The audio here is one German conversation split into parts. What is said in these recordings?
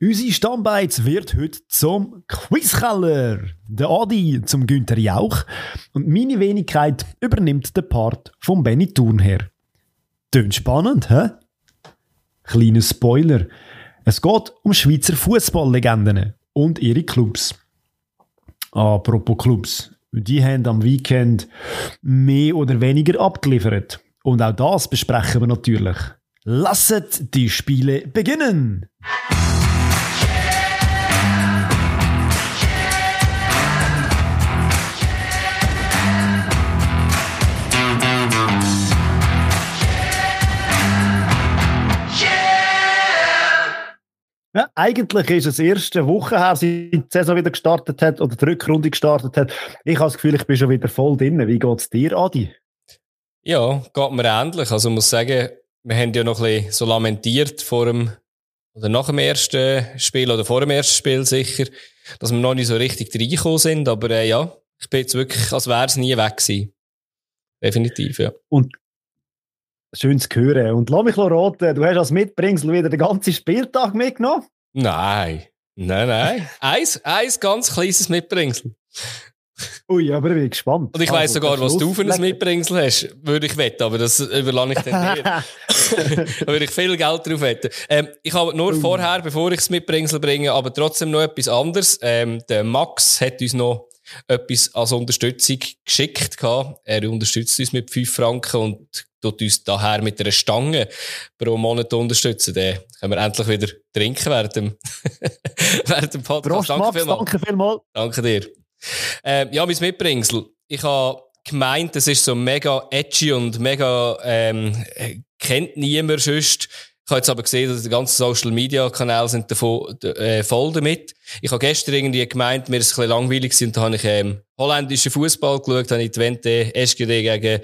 Unsere Stammbeiz wird heute zum Quizkeller. Der Adi zum Günther Jauch. Und meine Wenigkeit übernimmt den Part von Benny Thurnherr. Tönt spannend, hä? Kleiner Spoiler. Es geht um Schweizer Fußballlegenden und ihre Clubs. Apropos Clubs. Die haben am Weekend mehr oder weniger abgeliefert. Und auch das besprechen wir natürlich. Lasset die Spiele beginnen! Ja, eigentlich ist es erste Woche her, seit die Saison wieder gestartet hat oder die Rückrunde gestartet hat. Ich habe das Gefühl, ich bin schon wieder voll drin. Wie geht es dir, Adi? Ja, geht mir ähnlich. Also ich muss sagen, wir haben ja noch ein bisschen so lamentiert vor dem, oder nach dem ersten Spiel oder vor dem ersten Spiel sicher, dass wir noch nicht so richtig reingekommen sind. Aber äh, ja, ich bin jetzt wirklich, als wäre es nie weg gewesen. Definitiv, ja. Und Schön zu hören. Und lass mich raten, du hast als Mitbringsel wieder den ganzen Spieltag mitgenommen? Nein. Nein, nein. eins, eins ganz kleines Mitbringsel. Ui, aber ich bin gespannt. Und ich weiss also, sogar, was du für ein Mitbringsel hast, würde ich wetten, aber das überlasse ich dann dir. da würde ich viel Geld drauf wetten. Ähm, ich habe nur uh. vorher, bevor ich das Mitbringsel bringe, aber trotzdem noch etwas anderes. Ähm, der Max hat uns noch etwas als Unterstützung geschickt. Er unterstützt uns mit 5 Franken und tut uns daher mit einer Stange pro Monat unterstützen. Dann können wir endlich wieder trinken während dem, während dem Podcast. Prost, danke Max, vielmals. danke vielmals. Danke dir. Ähm, ja, mein Mitbringsel. Ich habe gemeint, es ist so mega edgy und mega, ähm, kennt niemand sonst. Ich habe jetzt aber gesehen, dass die ganzen Social Media Kanäle sind davon, äh, voll damit. Ich habe gestern irgendwie gemeint, mir ist es ein bisschen langweilig und da habe ich, ähm, holländischen Fußball geschaut, habe ich Twente SGD gegen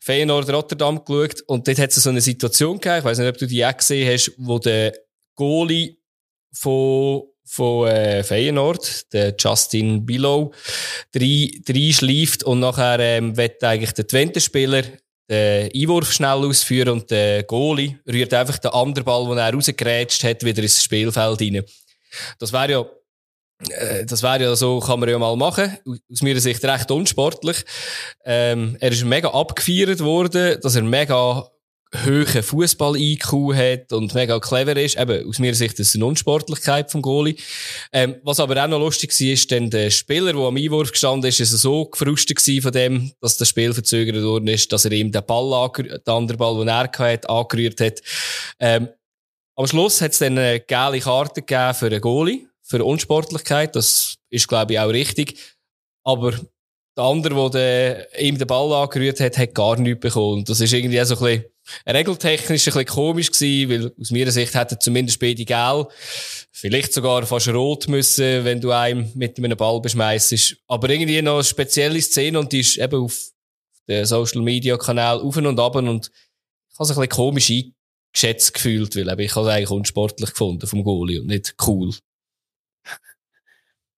Feyenoord Rotterdam geschaut und dort hat es so eine Situation gegeben, ich weiß nicht, ob du die auch gesehen hast, wo der Goalie von von äh, Feyenoord, der Justin Billow, drei, drei schleift und nachher ähm, wird eigentlich der Twente-Spieler den Einwurf schnell ausführen und der Goalie rührt einfach den anderen Ball, den er rausgerätscht hat, wieder ins Spielfeld rein. Das wäre ja äh, das wäre ja so, kann man ja mal machen. Aus meiner Sicht recht unsportlich. Ähm, er ist mega abgefeiert worden, dass er mega hohen Fußball-IQ hat und mega clever ist. Eben, aus meiner Sicht ist es eine Unsportlichkeit vom Goalie. Ähm, was aber auch noch lustig war, ist dann der Spieler, der am Einwurf gestanden ist, ist so gefrustet von dem, dass das Spiel verzögert worden ist, dass er ihm den Ball, den anderen Ball, den er hatte, angerührt hat. Ähm, am Schluss hat es dann eine geile Karte gegeben für einen Goalie, für Unsportlichkeit. Das ist, glaube ich, auch richtig. Aber der andere, der ihm den Ball angerührt hat, hat gar nichts bekommen. Das ist irgendwie so ein bisschen, regeltechnisch ein bisschen komisch gewesen, weil aus meiner Sicht hätte zumindest beide Gel vielleicht sogar fast rot müssen, wenn du einem mit einem Ball beschmeißt. Aber irgendwie noch eine spezielle Szene und die ist eben auf den Social Media Kanal auf und ab und ich habe es ein bisschen komisch eingeschätzt gefühlt, weil ich habe es eigentlich unsportlich gefunden vom Goalie und nicht cool.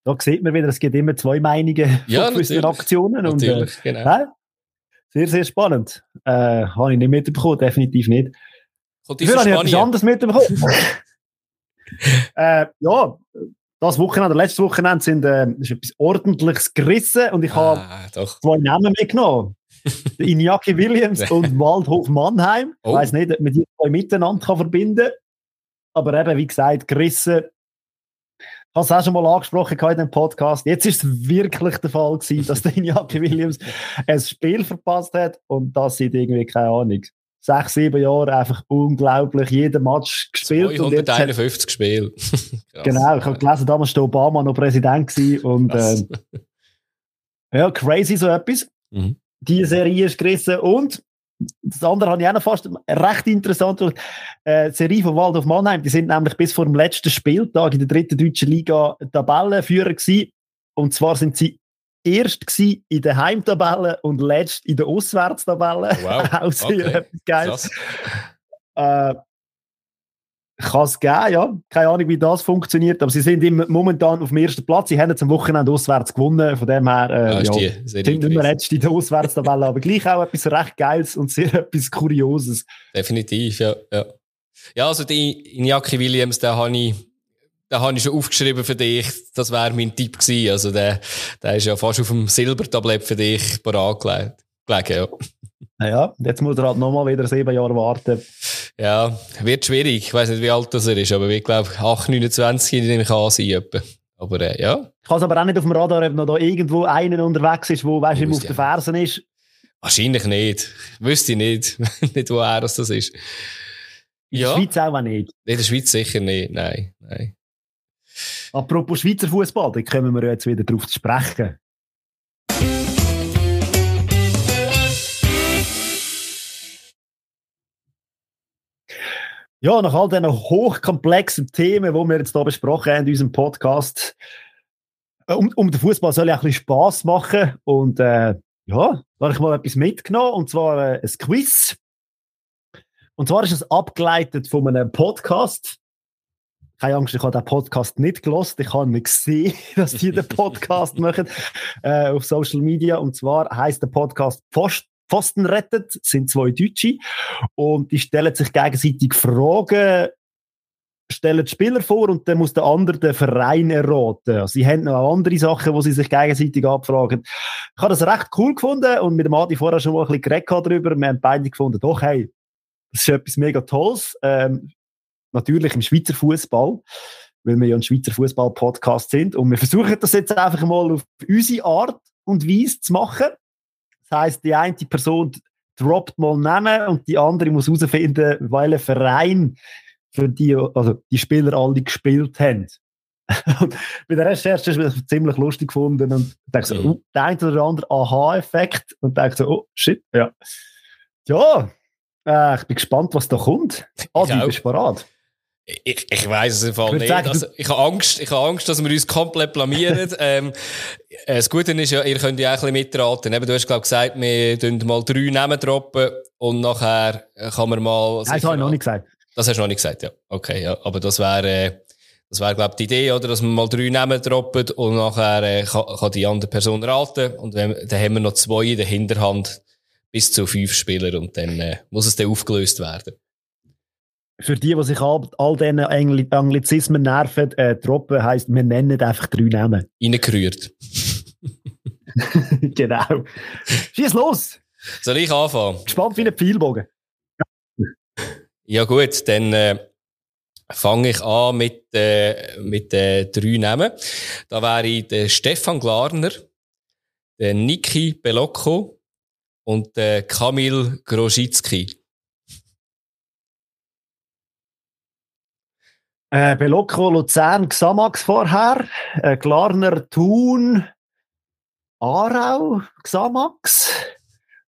Da sieht man wieder, es gibt immer zwei Meinungen ja, von gewissen Aktionen. Natürlich, und, äh, genau. Sehr, sehr spannend. Äh, habe ich nicht mitbekommen, definitiv nicht. Dafür habe ich etwas anderes mitbekommen. äh, ja, das Wochenende, letzte Wochenende sind, äh, ist etwas Ordentliches gerissen und ich ah, habe zwei Namen mitgenommen. Iñaki Williams und Waldhof Mannheim. Oh. Ich weiß nicht, ob man die zwei miteinander kann verbinden kann. Aber eben, wie gesagt, gerissen habe es auch schon mal angesprochen in dem Podcast. Jetzt ist es wirklich der Fall gewesen, dass der Iñaki Williams ein Spiel verpasst hat und das seit irgendwie, keine Ahnung, sechs, sieben Jahre einfach unglaublich jeden Match gespielt. 251 Spiele. genau, ich habe gelesen, damals war Obama noch Präsident und äh, ja, crazy so etwas. Mhm. Die Serie ist gerissen und das andere habe ich auch noch fast recht interessant. Äh, die Serie von Waldorf Mannheim, die sind nämlich bis vor dem letzten Spieltag in der dritten deutschen Liga Tabellenführer gewesen. Und zwar sind sie erst in der Heimtabelle und letzt in der Auswärtstabelle. Wow. Auch sehr okay. etwas Geiles. Äh, kann es geben, ja. Keine Ahnung, wie das funktioniert, aber sie sind im, momentan auf dem ersten Platz. Sie haben jetzt am Wochenende auswärts gewonnen, von dem her äh, ja, ja, sind nicht mehr in der Auswärtstabelle, aber gleich auch etwas recht Geiles und sehr etwas Kurioses. Definitiv, ja. Ja, ja also die Iñaki Williams, den habe ich habe ich schon aufgeschrieben für dich. Das wäre mein Tipp gewesen. Also der, der ist ja fast auf dem Silbertablett für dich parat gelegen. Ja. Ja, jetzt muss er halt nochmal wieder sieben Jahre warten. Ja, wird schwierig. Ich weiß nicht, wie alt das er ist, aber ich glaube, 8, 29 nehme ich an sein. Aber äh, ja. Ich kann es aber auch nicht auf dem Radar, ob noch da irgendwo einer unterwegs ist, wo weißt, ihm auf den Fersen ist. Wahrscheinlich nicht. Wüsste ich nicht. nicht, wo er das ist. In ja. der Schweiz auch nicht. In der Schweiz sicher nicht, nein. nein. Apropos Schweizer Fußball, da kommen wir jetzt wieder drauf zu sprechen. Ja, nach all diesen hochkomplexen Themen, die wir jetzt hier besprochen haben in unserem Podcast, äh, um, um den Fußball soll ja ein bisschen Spass machen. Und äh, ja, da habe ich mal etwas mitgenommen, und zwar äh, ein Quiz. Und zwar ist es abgeleitet von einem Podcast. Keine Angst, ich habe den Podcast nicht gelost. Ich habe nicht gesehen, dass die den Podcast machen äh, auf Social Media. Und zwar heißt der Podcast Post Pfosten rettet, sind zwei Deutsche. Und die stellen sich gegenseitig Fragen, stellen die Spieler vor und dann muss der andere den Verein erraten. Sie haben noch andere Sachen, wo sie sich gegenseitig abfragen. Ich habe das recht cool gefunden und mit dem Adi vorher schon mal ein bisschen geredet darüber. Wir haben beide gefunden, doch, hey, das ist etwas mega Tolles. Ähm, natürlich im Schweizer Fußball, weil wir ja ein Schweizer Fußball-Podcast sind. Und wir versuchen das jetzt einfach mal auf unsere Art und Weise zu machen. Das heisst, die eine Person droppt mal Namen und die andere muss herausfinden, welcher Verein für die, also die Spieler alle gespielt haben. und bei der Recherche ist es ziemlich lustig gefunden und denke so, oh, der eine oder andere Aha-Effekt und denke so, oh, shit, ja. Ja, äh, ich bin gespannt, was da kommt. Adi, bist du bereit? Ich, ich weiß es im Fall ich nicht. Sagen, also, ich habe Angst, ich habe Angst, dass wir uns komplett blamieren. ähm, äh, das Gute ist ja, ihr könnt ja auch ein bisschen mitraten. Eben, du hast, glaube gesagt, wir tun mal drei Namen droppen und nachher kann man mal... Nein, das habe ich noch nicht gesagt. Das hast du noch nicht gesagt, ja. Okay, ja. Aber das wäre, äh, das wäre, glaube die Idee, oder? Dass wir mal drei Namen droppen und nachher äh, kann, kann die andere Person raten. Und wenn, dann haben wir noch zwei in der Hinterhand bis zu fünf Spieler und dann äh, muss es dann aufgelöst werden für die, die sich all, all diesen Angli Anglizismen nerven, äh, droppen, heisst, wir nennen einfach drei Namen. Reingerührt. genau. Schieß los! Soll ich anfangen? Gespannt wie ein Pfeilbogen. Ja, gut, dann äh, fange ich an mit, äh, mit äh, drei Namen. Da wäre der Stefan Glarner, der Niki Belocco und der Kamil Groschitzki. Äh, Belocco, Luzern, Xamax vorher, äh, Glarner, Thun, Aarau, Xamax.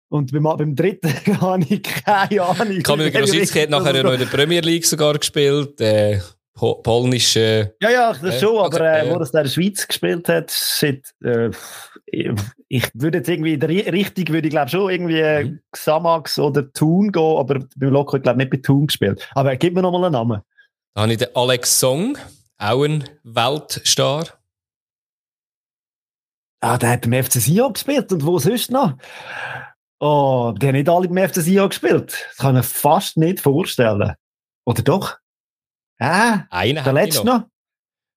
Und beim, beim dritten habe ich keine Ahnung. Kamil Grosicki hat nachher noch in der Premier League sogar gespielt. Äh, polnische. Ja, ja, das schon, aber äh, wo das in der Schweiz gespielt hat, shit, äh, ich würde jetzt irgendwie, richtig würde ich glaube schon irgendwie mhm. Xamax oder Thun gehen, aber beim Loco, ich glaube nicht bei Thun gespielt. Aber gib mir noch mal einen Namen. Da habe ich den Alex Song, auch ein Weltstar. Ah, der hat beim FC Sion gespielt. Und wo sonst noch? Oh, die haben nicht alle beim FC Sion gespielt. Das kann ich mir fast nicht vorstellen. Oder doch? Ah, Einer der letzte noch. noch.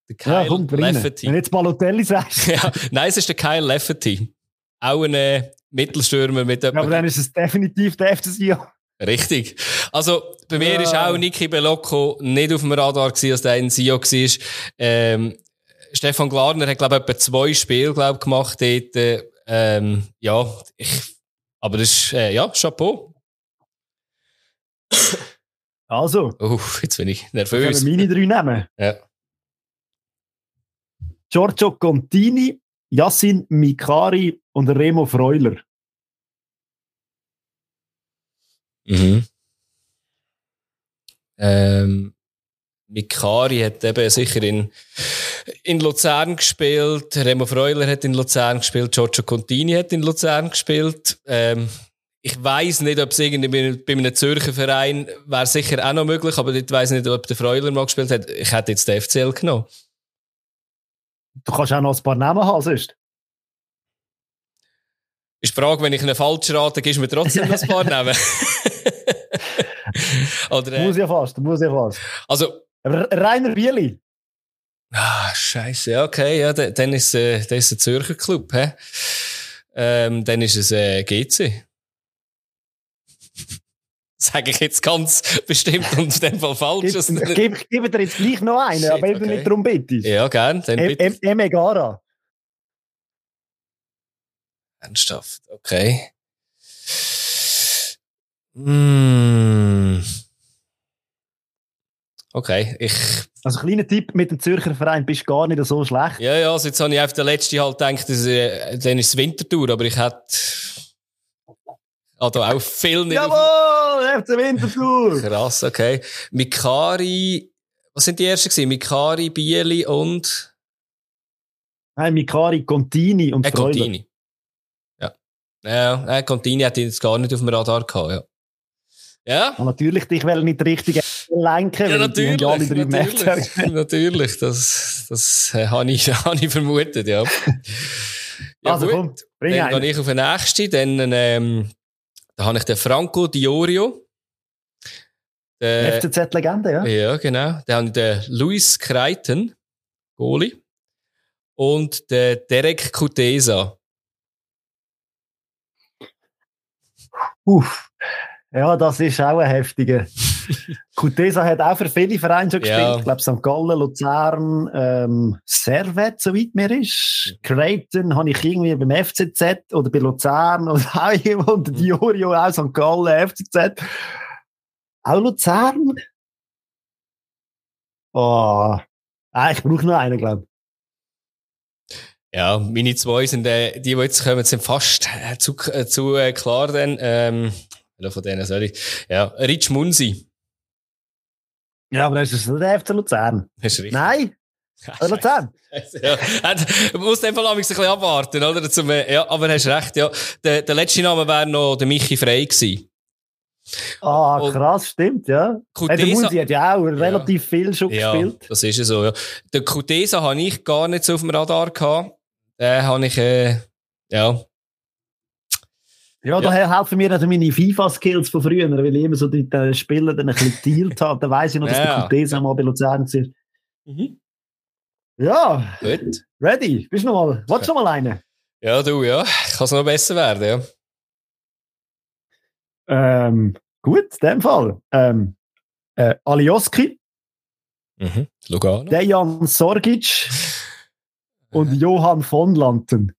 Der Kyle ja, Lefferty. Wenn jetzt Balotelli sagst. ja, nein, es ist der Kyle Lefferty. Auch ein äh, Mittelstürmer mit ja, Aber dann ist es definitiv der FC Sion. Richtig. Also, bei mir ja. ist auch Niki Belocco nicht auf dem Radar gewesen, als der in Sio war. Ähm, Stefan Glarner hat, glaube ich, etwa zwei Spiele, glaub, gemacht dort. Ähm, ja, ich, aber das ist, äh, ja, Chapeau. Also. Uff, jetzt bin ich nervös. Können meine drei nehmen? Ja. Giorgio Contini, Yassin Mikari und Remo Freuler. Mhm. Ähm, Mikari hat eben sicher in, in Luzern gespielt, Remo Freuler hat in Luzern gespielt, Giorgio Contini hat in Luzern gespielt. Ähm, ich weiß nicht, ob es irgendwie bei einem Zürcher Verein wäre sicher auch noch möglich, aber ich weiß nicht, ob der Freuler mal gespielt hat. Ich hätte jetzt den FCL genommen. Du kannst auch noch ein paar Namen haben, sonst. Ist die Frage, wenn ich einen falsch rate, gibst du mir trotzdem noch ein paar Namen? Oder, äh, muss ja fast, muss ja fast. Also, Rainer Bieli. Ah, scheiße. Okay, ja, dann ist, äh, das ist ein Zürcher Club, hä? Ähm, dann ist es äh, GC. Sage ich jetzt ganz bestimmt und in dem Fall falsch. Ich gebe, gebe dir jetzt gleich noch einen, Shit, aber wenn okay. du nicht darum bittest. Ja, gern. Dann bitte. Emegara. Ernsthaft, okay. Mm. Okay, ich. Also, kleiner Tipp mit dem Zürcher Verein, bist gar nicht so schlecht. Ja, ja, also jetzt habe ich auf der letzten halt gedacht, dass, äh, dann ist es Wintertour, aber ich hätte. Also auch viel nicht. Jawohl, FC Wintertour! Krass, okay. Mikari, was sind die ersten gewesen? Mikari, Bieli und? Nein, Mikari, Contini und äh, Contini. Ja. Ja, äh, Contini hat ihn jetzt gar nicht auf dem Radar gehabt, ja. Ja. Und natürlich, dich will nicht richtig lenken, ja, natürlich, ja natürlich, natürlich, das, das äh, habe ich, hab ich vermutet, ja. ja also gut. komm, bring Dann gehe ich auf den nächsten, dann, ähm, da habe ich den Franco Diorio. FCZ-Legende, ja. Ja, genau. Dann habe ich den Luis Kreiten, Goli. Und den Derek Kutesa. Uff. Ja, das ist auch ein heftiger. Kutesa hat auch für viele Vereine schon gespielt. Ja. Ich glaube, St. Gallen, Luzern, ähm, Servet, soweit mir ist. Creighton habe ich irgendwie beim FCZ oder bei Luzern oder auch irgendwo. Und Diorio auch St. Gallen, FCZ. Auch Luzern? Oh. Ah, ich brauche noch einen, glaube ich. Ja, meine zwei sind, äh, die, die jetzt kommen, sind fast äh, zu, äh, zu äh, klar dann. Ähm, von denen ich. Ja, Rich Munsi. Ja, aber das ist nicht der FC Luzern. Das ist richtig. Nein? Ja, Luzern? ja. Du musst einfach ein bisschen abwarten, oder? Zum, ja, aber hast recht, ja. Der, der letzte Name wäre noch der Michi Frey gewesen. Ah, krass, stimmt, ja. Kutesa, der Munsi hat ja auch relativ ja. viel schon ja, gespielt. das ist so, ja. Den Kutesa habe ich gar nicht so auf dem Radar gehabt. Den habe ich, äh, ja, ja, daher ja. helfen mir also meine FIFA-Skills von früher, weil ich immer so die äh, Spieler dann ein bisschen gedealt habe. Dann weiss ich noch, dass ja. der Cortese mal bei Luzern war. Mhm. Ja, Gut. ready. Bist du noch mal, willst du noch mal einen? Ja, du, ja. Kann es noch besser werden, ja. Ähm, gut, in dem Fall. Ähm, äh, Alioski. Mhm. Lugano. Dejan Sorgic. und Johann von Lanten.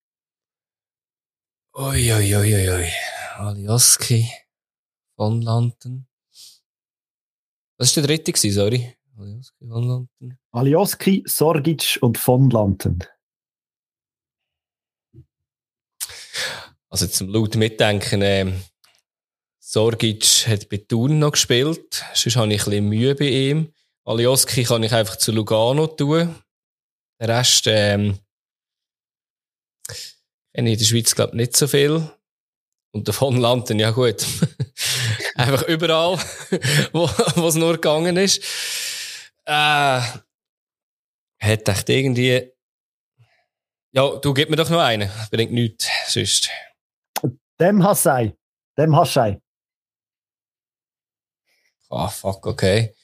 Oi, oi, oi, oi, oi. Alioski, von Lanten. Was war der dritte? Gewesen, sorry. Alioski, von Lanten. Alioski, Sorgic und von Lanten. Also zum laut mitdenken, äh, Sorgic hat bei Thun noch gespielt. Sonst habe ich ein bisschen Mühe bei ihm. Alioski kann ich einfach zu Lugano tun. Der Rest, ähm, in der Schweiz, glaube ich, nicht so viel. Und davon landen, ja gut. Einfach überall, wo, es nur gegangen ist. Äh, hat echt irgendwie, ja, du gib mir doch noch einen. Bringt nichts, sonst. Dem Hassai. Dem Hassai. Ah, oh, fuck, okay.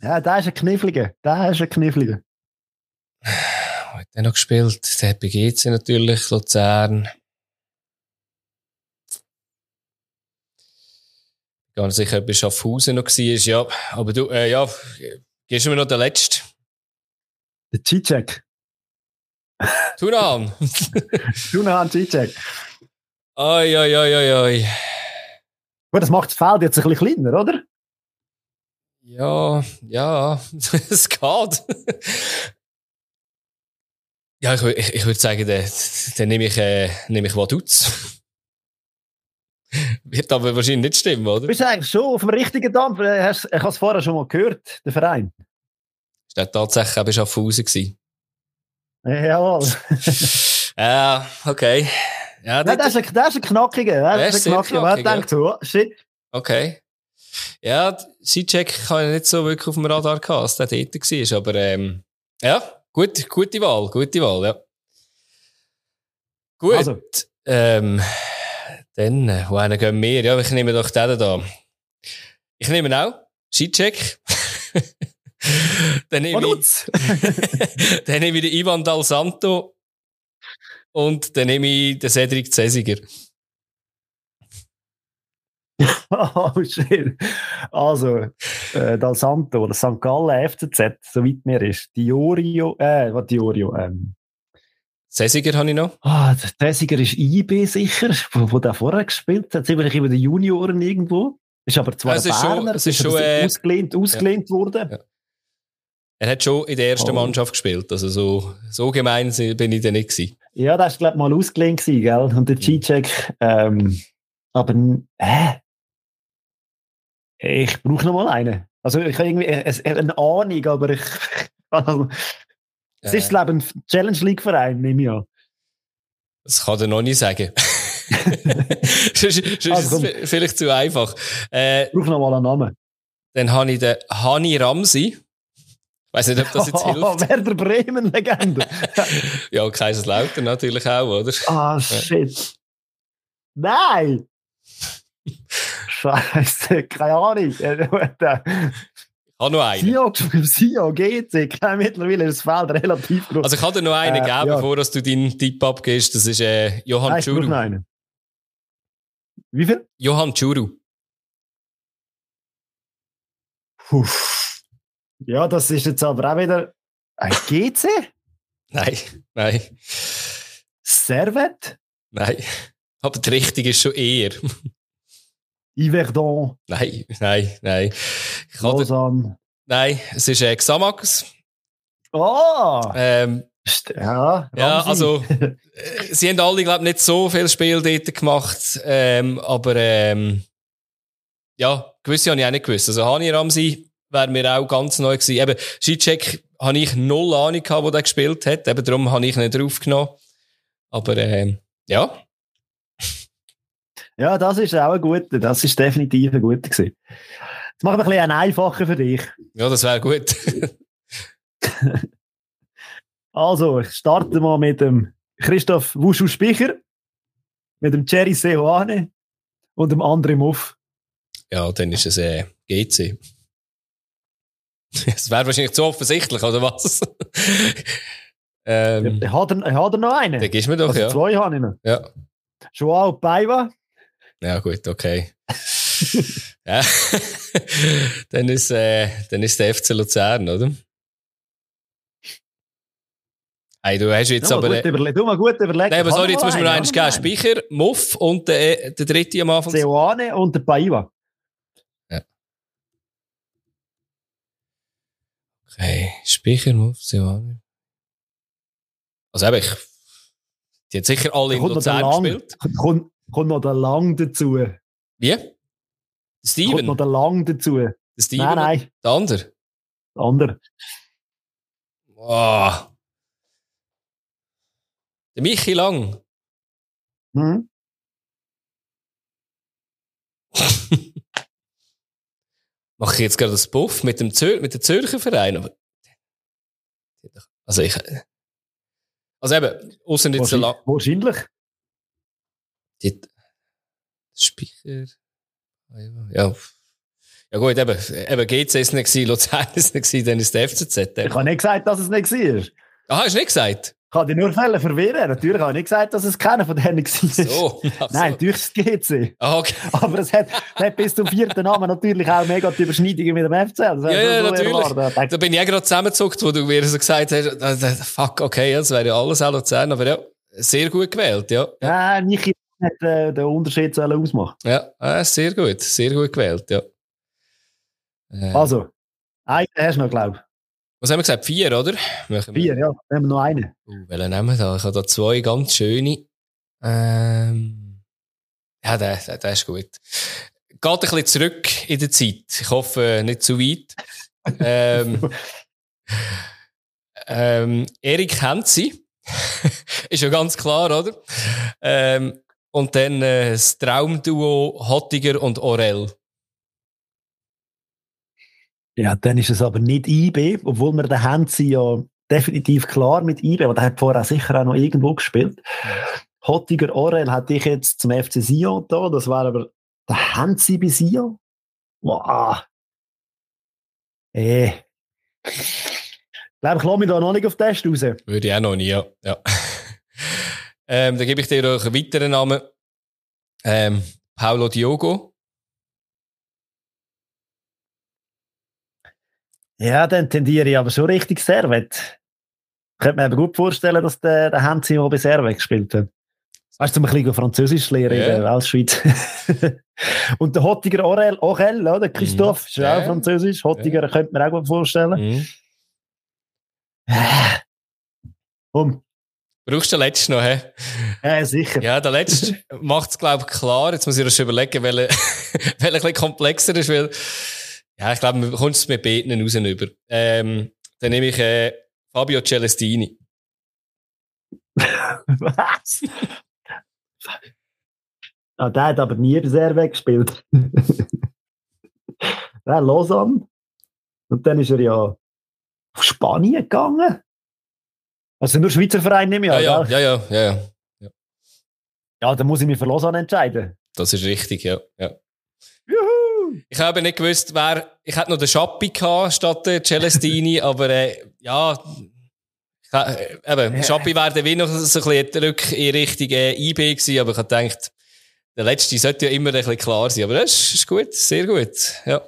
Ja, da ist ein Kniffliger. Da ist ein Kniffliger hat er noch gespielt? Der hat bei GC natürlich, Luzern. Gar nicht sicher, ob er Schaffhausen noch war. Ja, aber du, äh, ja, gehst du mir noch den letzten? Der Cicek. Tunahan. Tunahan Cicek. Oi, oi, oi, oi, oi. Gut, das macht das Feld jetzt ein bisschen kleiner, oder? Ja, ja, es geht. Ja, ich, ich, ich würde sagen, dann, dann nehme ich, äh, nehme ich Vaduz. Wird aber wahrscheinlich nicht stimmen, oder? Bist du eigentlich schon auf dem richtigen Dampf? Äh, ich habe es vorher schon mal gehört, der Verein. Ist der tatsächlich eben Schaffhausen gewesen? Jawohl. ja, okay. Ja, Nein, das, ist ein, das ist ein knackiger. Das, ist ein knackiger. Man denkt so, shit. Okay. Ja, C-Check kann ich nicht so wirklich auf dem Radar gehabt, als der dort war, aber ähm, ja, Gut, gute Wahl, gute Wahl, ja. Gut. Also. Ähm, dann, wo einen gehen wir? Ja, ich nehme doch den da. Ich nehme auch. Sheetcheck. dann nehme ich, dann nehme ich den Ivan Dal Santo und dann nehme ich den Cedric Cesiger. oh, schön. Also, äh, Dal Santo oder St. Gallen FCZ, soweit mir ist. Diorio, äh, was Diorio, ähm. Cesiger habe ich noch. Ah, der Cesiger ist IB sicher, wo, wo der vorher gespielt hat. Ziemlich über die Junioren irgendwo. Ist aber zwar ist Berner, schon, es ist schon äh, ausgelehnt, ausgelehnt ja. worden. Ja. Er hat schon in der ersten oh. Mannschaft gespielt, also so, so gemein bin ich da nicht gewesen. Ja, das war, glaube ich, mal ausgelehnt gewesen, gell? Und der G-Check, ähm, aber, hä? Ich brauche noch mal einen. Also, ich habe irgendwie eine Ahnung, aber ich, also, es ist, glaube ich, ein Challenge League Verein, nehme ich an. Das kann er noch nicht sagen. sonst, sonst also, ist es vielleicht zu einfach. Äh, ich brauche noch mal einen Namen. Dann habe ich den Hani Ramsi weiß nicht, ob das jetzt hilft. Oh, Werder Bremen-Legende. ja, Kaiserslautern natürlich auch, oder? Ah, oh, shit. Nein! Scheiße, keine Ahnung. Ich habe noch einen. Sio, GC, mittlerweile ist das Feld relativ groß. Also ich kann dir noch einen äh, geben, ja. bevor du deinen Tipp abgibst. Das ist äh, Johann Nein, Churu. Einen. Wie viel? Johann Churu. Puh. Ja, das ist jetzt aber auch wieder ein GC? Nein, nein. Servet? Nein. Aber die Richtung ist schon eher. Yverdon? Nein, nein, nein. Ich Lausanne? Nein, es ist äh, Xamax. Oh! Ähm, ja, ja, also, äh, sie haben alle, glaube ich, nicht so viel Spiel dort gemacht, ähm, aber ähm, ja, gewisse habe ich auch nicht gewusst. Also Hani Ramsi wäre mir auch ganz neu gewesen. Eben, Schitschek habe ich null Ahnung gehabt, wo der gespielt hat. Eben darum habe ich nicht draufgenommen. Aber, ähm, ja. Ja, das ist auch ein guter. Das ist definitiv ein guter gewesen. Jetzt machen wir ein bisschen einen einfacher für dich. Ja, das wäre gut. also, ich starte mal mit dem Christoph Wuschu-Spicher, mit dem Jerry Sehoane und dem André Muff. Ja, dann ist es äh, GC. Es wäre wahrscheinlich zu offensichtlich, oder was? ähm, ja, hat, er, hat er noch einen? Den gibst du mir doch, also ja. Zwei habe ich noch. Ja. Joao Paiva. Ja, gut, okay. ja. dann, ist, äh, dann ist der FC Luzern, oder? Hey, du hast jetzt du aber. Gut äh, du mal gut überlegen. Nein, aber sorry, jetzt musst du mir noch eins geben. Speicher, Muff und der, der dritte am Anfang. Seoane und der Paiva. Okay, Speichermove, Also eben, ich, die hat sicher alle in Luzern gespielt. Kommt, kommt noch der Lang dazu. Wie? Steven? Kommt noch der Lang dazu. Der Steven? Nein, nein. Der andere? Der andere. Wow. Der Michi Lang. Mhm. mache ich jetzt gerade das Buff mit dem Zür mit dem Zürcher Verein. Aber, also ich, also eben, außer nicht so lang. Wahrscheinlich. Die, Speicher. Ja. Ja gut, eben, eben GC ist nicht gewesen, Luzern ist nicht gewesen, dann ist der FCZ. Ich habe nicht gesagt, dass es nicht war. Ah, hast du nicht gesagt? Ich kann dich nur Fälle verwirren. Natürlich habe ich nicht gesagt, dass es keiner von denen war. So, Nein, so. durchs GC. Ah, okay. Aber es hat, hat bis zum vierten Namen natürlich auch mega die Überschneidungen mit dem FCL. Ja, ja, so natürlich. Da bin ich auch gerade zusammengezuckt, wo du mir so gesagt hast, fuck, okay, das wäre ja alles auch Luzern, aber ja, sehr gut gewählt, ja. Ja, Niki hat äh, den Unterschied ausmachen. Ja, äh, sehr gut, sehr gut gewählt, ja. Äh. Also, einen hast du noch, glaube ich. Was haben wir gesagt? Vier, oder? Vier, ja. Dann haben wir noch einen. Uh, welchen nehmen wir da? Ich habe da zwei ganz schöne. Ähm, ja, der, der, der ist gut. Geht ein bisschen zurück in der Zeit. Ich hoffe, nicht zu weit. ähm, ähm, Erik kennt sie. ist ja ganz klar, oder? Ähm, und dann äh, das Traumduo Hottiger und Orel. Ja, dann ist es aber nicht IB, obwohl wir den haben sie ja definitiv klar mit IB, aber der hat vorher sicher auch noch irgendwo gespielt. Hottiger Orel hatte ich jetzt zum FC Sion da, das war aber der Hansi bei Sion. Wow. Eh. Ich glaube, ich lasse mich da noch nicht auf den Test raus. Würde ich auch noch nie, ja. Ja. ähm, dann gebe ich dir noch einen weiteren Namen. Ähm, Paulo Diogo. Ja, dann tendiere ich aber schon richtig Servet. Ich könnte mir aber gut vorstellen, dass der, der Hansi mal bei Servet gespielt hat. Weißt du, ein bisschen Französisch lernen Ja. in der Weltschweiz. Und der Hottiger Orel, Orel, oder? Christoph, ist ja Ja. auch Französisch. Hottiger könnte man auch gut vorstellen. Mhm. Um, Brauchst du den letzten noch, hä? ja, sicher. Ja, der letzte macht es, glaube ich, klar. Jetzt muss ich schon überlegen, welcher welcher ein bisschen komplexer ist, weil, ja, ich glaube, man bekommt es mit Beten raus über. Ähm, dann nehme ich äh, Fabio Celestini. Was? ah, der hat aber nie bei Servet gespielt. der Lausanne. Und dann ist er ja auf Spanien gegangen. Also nur Schweizer Verein nehme ich Ja, an, ja, gell? ja, ja, ja, ja. Ja, dann muss ich mich für Lausanne entscheiden. Das ist richtig, ja. ja. Juhu! Ich habe nicht gewusst, wer, ich hätte noch den Schappi gehabt statt der Celestini, aber, äh, ja, äh, eben, Schappi wäre dann wie noch so ein bisschen Rück in Richtung äh, IB gewesen, aber ich habe gedacht, der letzte sollte ja immer ein bisschen klar sein, aber das ist, ist gut, sehr gut, ja.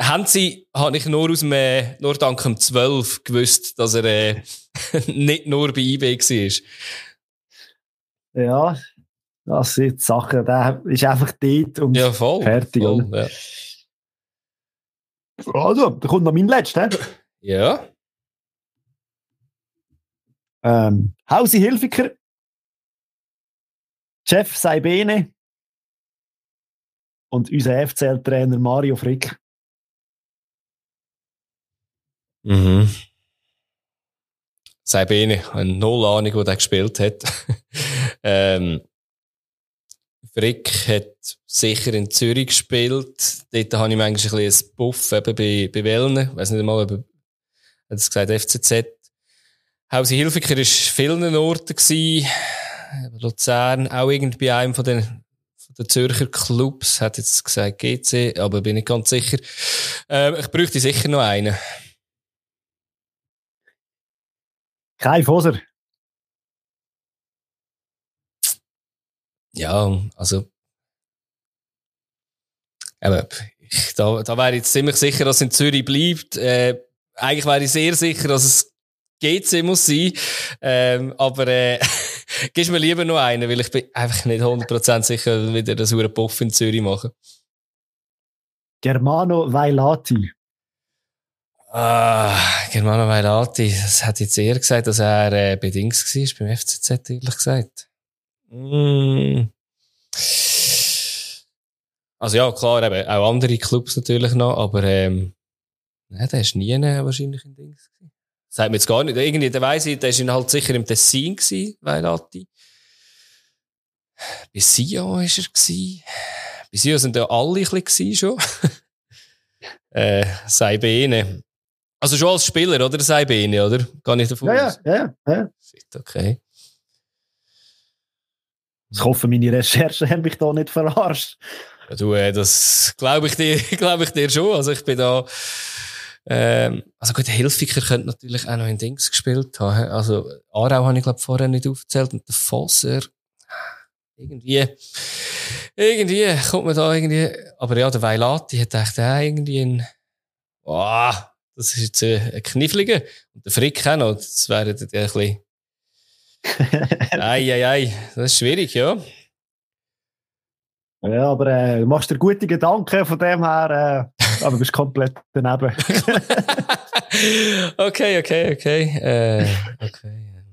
Haben Sie, habe ich nur aus dem, äh, nur dank dem 12 gewusst, dass er, äh, nicht nur bei IB war. Ja, das sind die Sachen. Der ist einfach dort und Ja, voll. fertig. voll, oder? ja. Also, da kommt noch mein letzter. hä? ja. Ähm, Hausi Hilfiger, Chef Saibene und unser FCL-Trainer Mario Frick. Mhm. Sei bene, ich null Ahnung, wo der gespielt hat. ähm, Frick hat sicher in Zürich gespielt. Dort habe ich manchmal ein bisschen ein Buff eben bei, bei Wellnen. Ich weiss nicht einmal, ob er, es gesagt, FCZ. Hausi Hilfiger war vielen Orten gewesen. Luzern, auch irgendwie bei einem von den, von den Zürcher Clubs. Hat jetzt gesagt GC, aber bin nicht ganz sicher. Ähm, ich bräuchte sicher noch einen. Kai Foser. Ja, also. Eben, ich, da, da wäre ich jetzt ziemlich sicher, dass es in Zürich bleibt. Äh, eigentlich wäre ich sehr sicher, dass es GC muss sein. Ähm, aber äh, gibst mir lieber noch einen, weil ich bin einfach nicht 100% sicher, dass wir wieder das hure Puff in Zürich machen. Germano Vailati. Ah, Germano Vailati, das hat jetzt eher gesagt, dass er äh, bedingt war beim FCZ, ehrlich gesagt. Mm. Also ja, klar, eben, auch andere Clubs natürlich noch, aber ähm, nein, der ist nie äh, wahrscheinlich in Dings gewesen. Das sagt mir jetzt gar nicht. Irgendwie, der weiss ich, der ist halt sicher im Tessin gewesen, Vailati. Bei Sion war er gewesen. Bei Sion sind ja alle ein bisschen schon. äh, Saibene. Also schon als Spieler, oder? Saibene, oder? Gar nicht davon Ja, ja, aus. ja, ja, ja. Shit, okay. Ich hoffe, meine Recherchen haben mich da nicht verarscht. Ja, du, äh, das glaube ich dir, glaube ich dir schon. Also ich bin da, ähm, also gut, der Hilfiger könnte natürlich auch noch in Dings gespielt haben. Also Aarau habe ich glaube vorher nicht aufgezählt und der Fosser, irgendwie, irgendwie kommt man da irgendwie, aber ja, der Weilati hat echt auch irgendwie ein, oh, das ist jetzt äh, ein Kniffliger. Und der Frick auch noch, das wäre dann ein bisschen, ei, ei, ei, das ist schwierig, ja. Ja, aber äh, du machst dir gute Gedanken von dem her, äh, aber du bist komplett daneben. okay, okay, okay. Äh, okay.